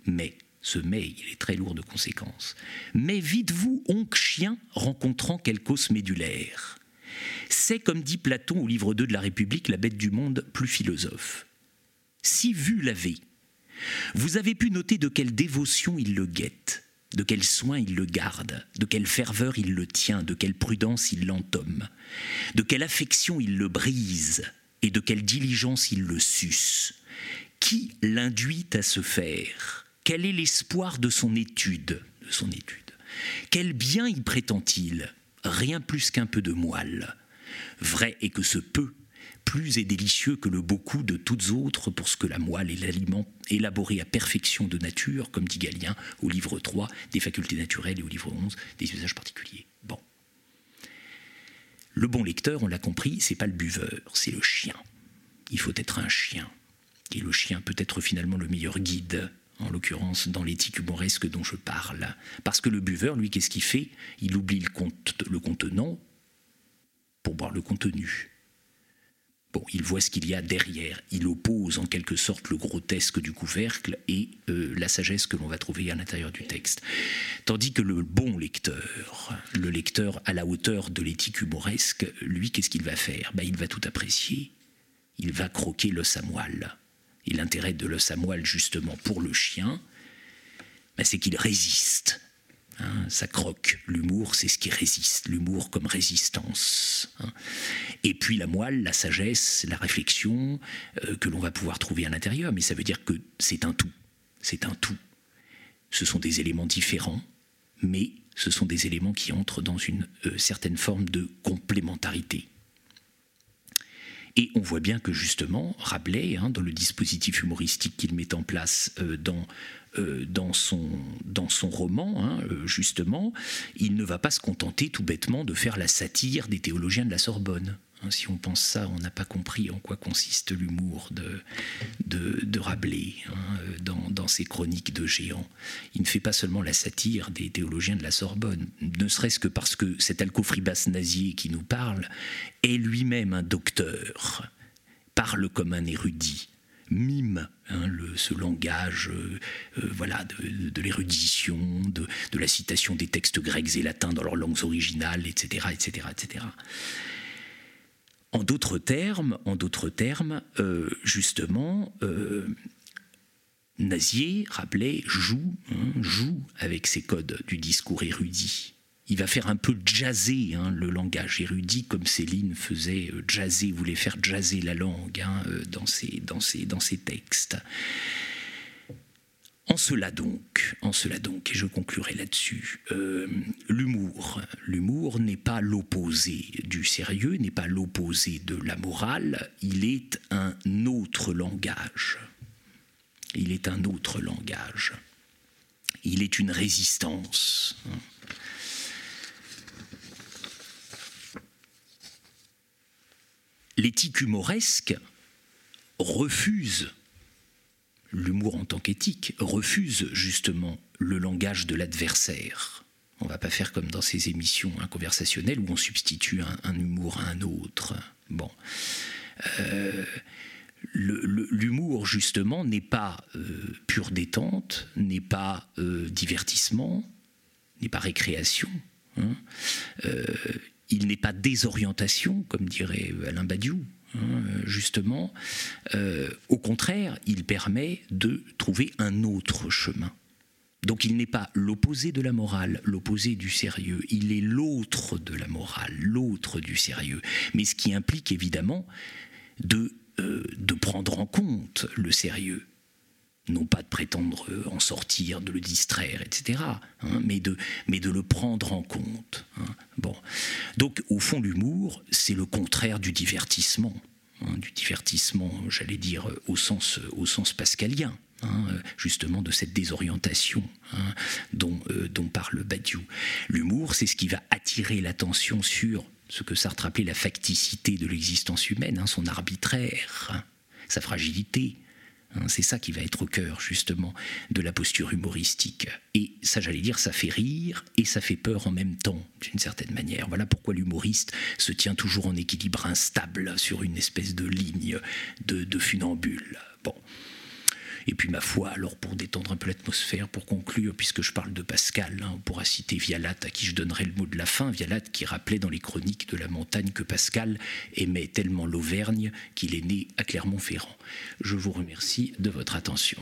mais, ce mais, est très lourd de conséquences. Mais vite-vous, oncle chien, rencontrant quelque os médulaire. C'est, comme dit Platon au livre 2 de la République, la bête du monde plus philosophe. Si vu l'avez, vous avez pu noter de quelle dévotion il le guette, de quel soin il le garde, de quelle ferveur il le tient, de quelle prudence il l'entome, de quelle affection il le brise, et de quelle diligence il le suce, qui l'induit à se faire? Quel est l'espoir de son étude, de son étude? Quel bien y prétend-il? Rien plus qu'un peu de moelle. Vrai est que ce peu plus est délicieux que le beaucoup de toutes autres pour ce que la moelle est l'aliment élaboré à perfection de nature, comme dit Galien au livre 3 des facultés naturelles et au livre 11 des usages particuliers. Bon. Le bon lecteur, on l'a compris, c'est pas le buveur, c'est le chien. Il faut être un chien. Et le chien peut être finalement le meilleur guide, en l'occurrence dans l'éthique humoresque dont je parle. Parce que le buveur, lui, qu'est-ce qu'il fait? Il oublie le, le contenant pour boire le contenu. Bon, il voit ce qu'il y a derrière. Il oppose en quelque sorte le grotesque du couvercle et euh, la sagesse que l'on va trouver à l'intérieur du texte. Tandis que le bon lecteur, le lecteur à la hauteur de l'éthique humoresque, lui, qu'est-ce qu'il va faire? Ben, Il va tout apprécier. Il va croquer l'os à moelle. Et l'intérêt de l'os à moelle, justement, pour le chien, c'est qu'il résiste. Hein. ça croque. L'humour, c'est ce qui résiste. L'humour comme résistance. Hein. et puis la moelle, la sagesse, la réflexion euh, que l'on va pouvoir trouver à l'intérieur. Mais ça veut dire que c'est un tout. C'est un tout. Ce sont des éléments différents, mais ce sont des éléments qui entrent dans une euh, certaine forme de complémentarité. Et on voit bien que justement, Rabelais, hein, dans le dispositif humoristique qu'il met en place euh, dans, euh, dans, son, roman, hein, justement, il ne va pas se contenter tout bêtement de faire la satire des théologiens de la Sorbonne. Hein, si on pense ça, on n'a pas compris en quoi consiste l'humour de, de, Rabelais hein, dans, dans, ses chroniques de géants. Il ne fait pas seulement la satire des théologiens de la Sorbonne, ne serait-ce que parce que cet alcofribas nazier qui nous parle est lui-même un docteur, parle comme un érudit mime hein, ce langage euh, euh, voilà, de, de l'érudition, de, de, la citation des textes grecs et latins dans leurs langues originales, etc. etc., etc. En d'autres termes, euh, justement, euh, Nazier, rappelait, joue, hein, joue avec ces codes du discours érudit. Il va faire un peu jazzer hein, le langage érudit, comme Céline faisait euh, jazzer, voulait faire jazzer la langue hein, dans, dans ses textes. En cela donc, et je conclurai là-dessus, euh, l'humour, l'humour n'est pas l'opposé du sérieux, n'est pas l'opposé de la morale, il est un autre langage. Il est un autre langage. Il est une résistance. L'éthique humoresque refuse l'humour en tant qu'éthique, refuse justement le langage de l'adversaire. On ne va pas faire comme dans ces émissions hein, conversationnelles où on substitue un, humour à un autre. Bon. Euh, l'humour, justement, n'est pas euh, pure détente, n'est pas euh, divertissement, n'est pas récréation. Hein. il n'est pas désorientation, comme dirait Alain Badiou. Hein, justement, euh, au contraire, il permet de trouver un autre chemin. Donc il n'est pas l'opposé de la morale, l'opposé du sérieux, il est l'autre de la morale, l'autre du sérieux. Mais ce qui implique évidemment de, euh, de prendre en compte le sérieux non pas de prétendre en sortir, de le distraire, etc., hein, mais, de, mais de le prendre en compte. Hein. Bon. Donc, au fond, l'humour, c'est le contraire du divertissement. Hein, du divertissement, j'allais dire, au sens, au sens pascalien. justement de cette désorientation dont, euh, dont parle Badiou. L'humour, c'est ce qui va attirer l'attention sur ce que Sartre appelait la facticité de l'existence humaine, son arbitraire, sa fragilité, c'est ça qui va être au cœur justement de la posture humoristique. Et ça, j'allais dire, ça fait rire et ça fait peur en même temps, d'une certaine manière. Voilà pourquoi l'humoriste se tient toujours en équilibre instable sur une espèce de ligne de, de funambule. Bon. Et puis ma foi, alors pour détendre un peu l'atmosphère, pour conclure, puisque je parle de Pascal, hein, on pourra citer Vialat, à qui je donnerai le mot de la fin, Vialat qui rappelait dans les chroniques de la montagne que Pascal aimait tellement l'Auvergne qu'il est né à Clermont-Ferrand. Je vous remercie de votre attention.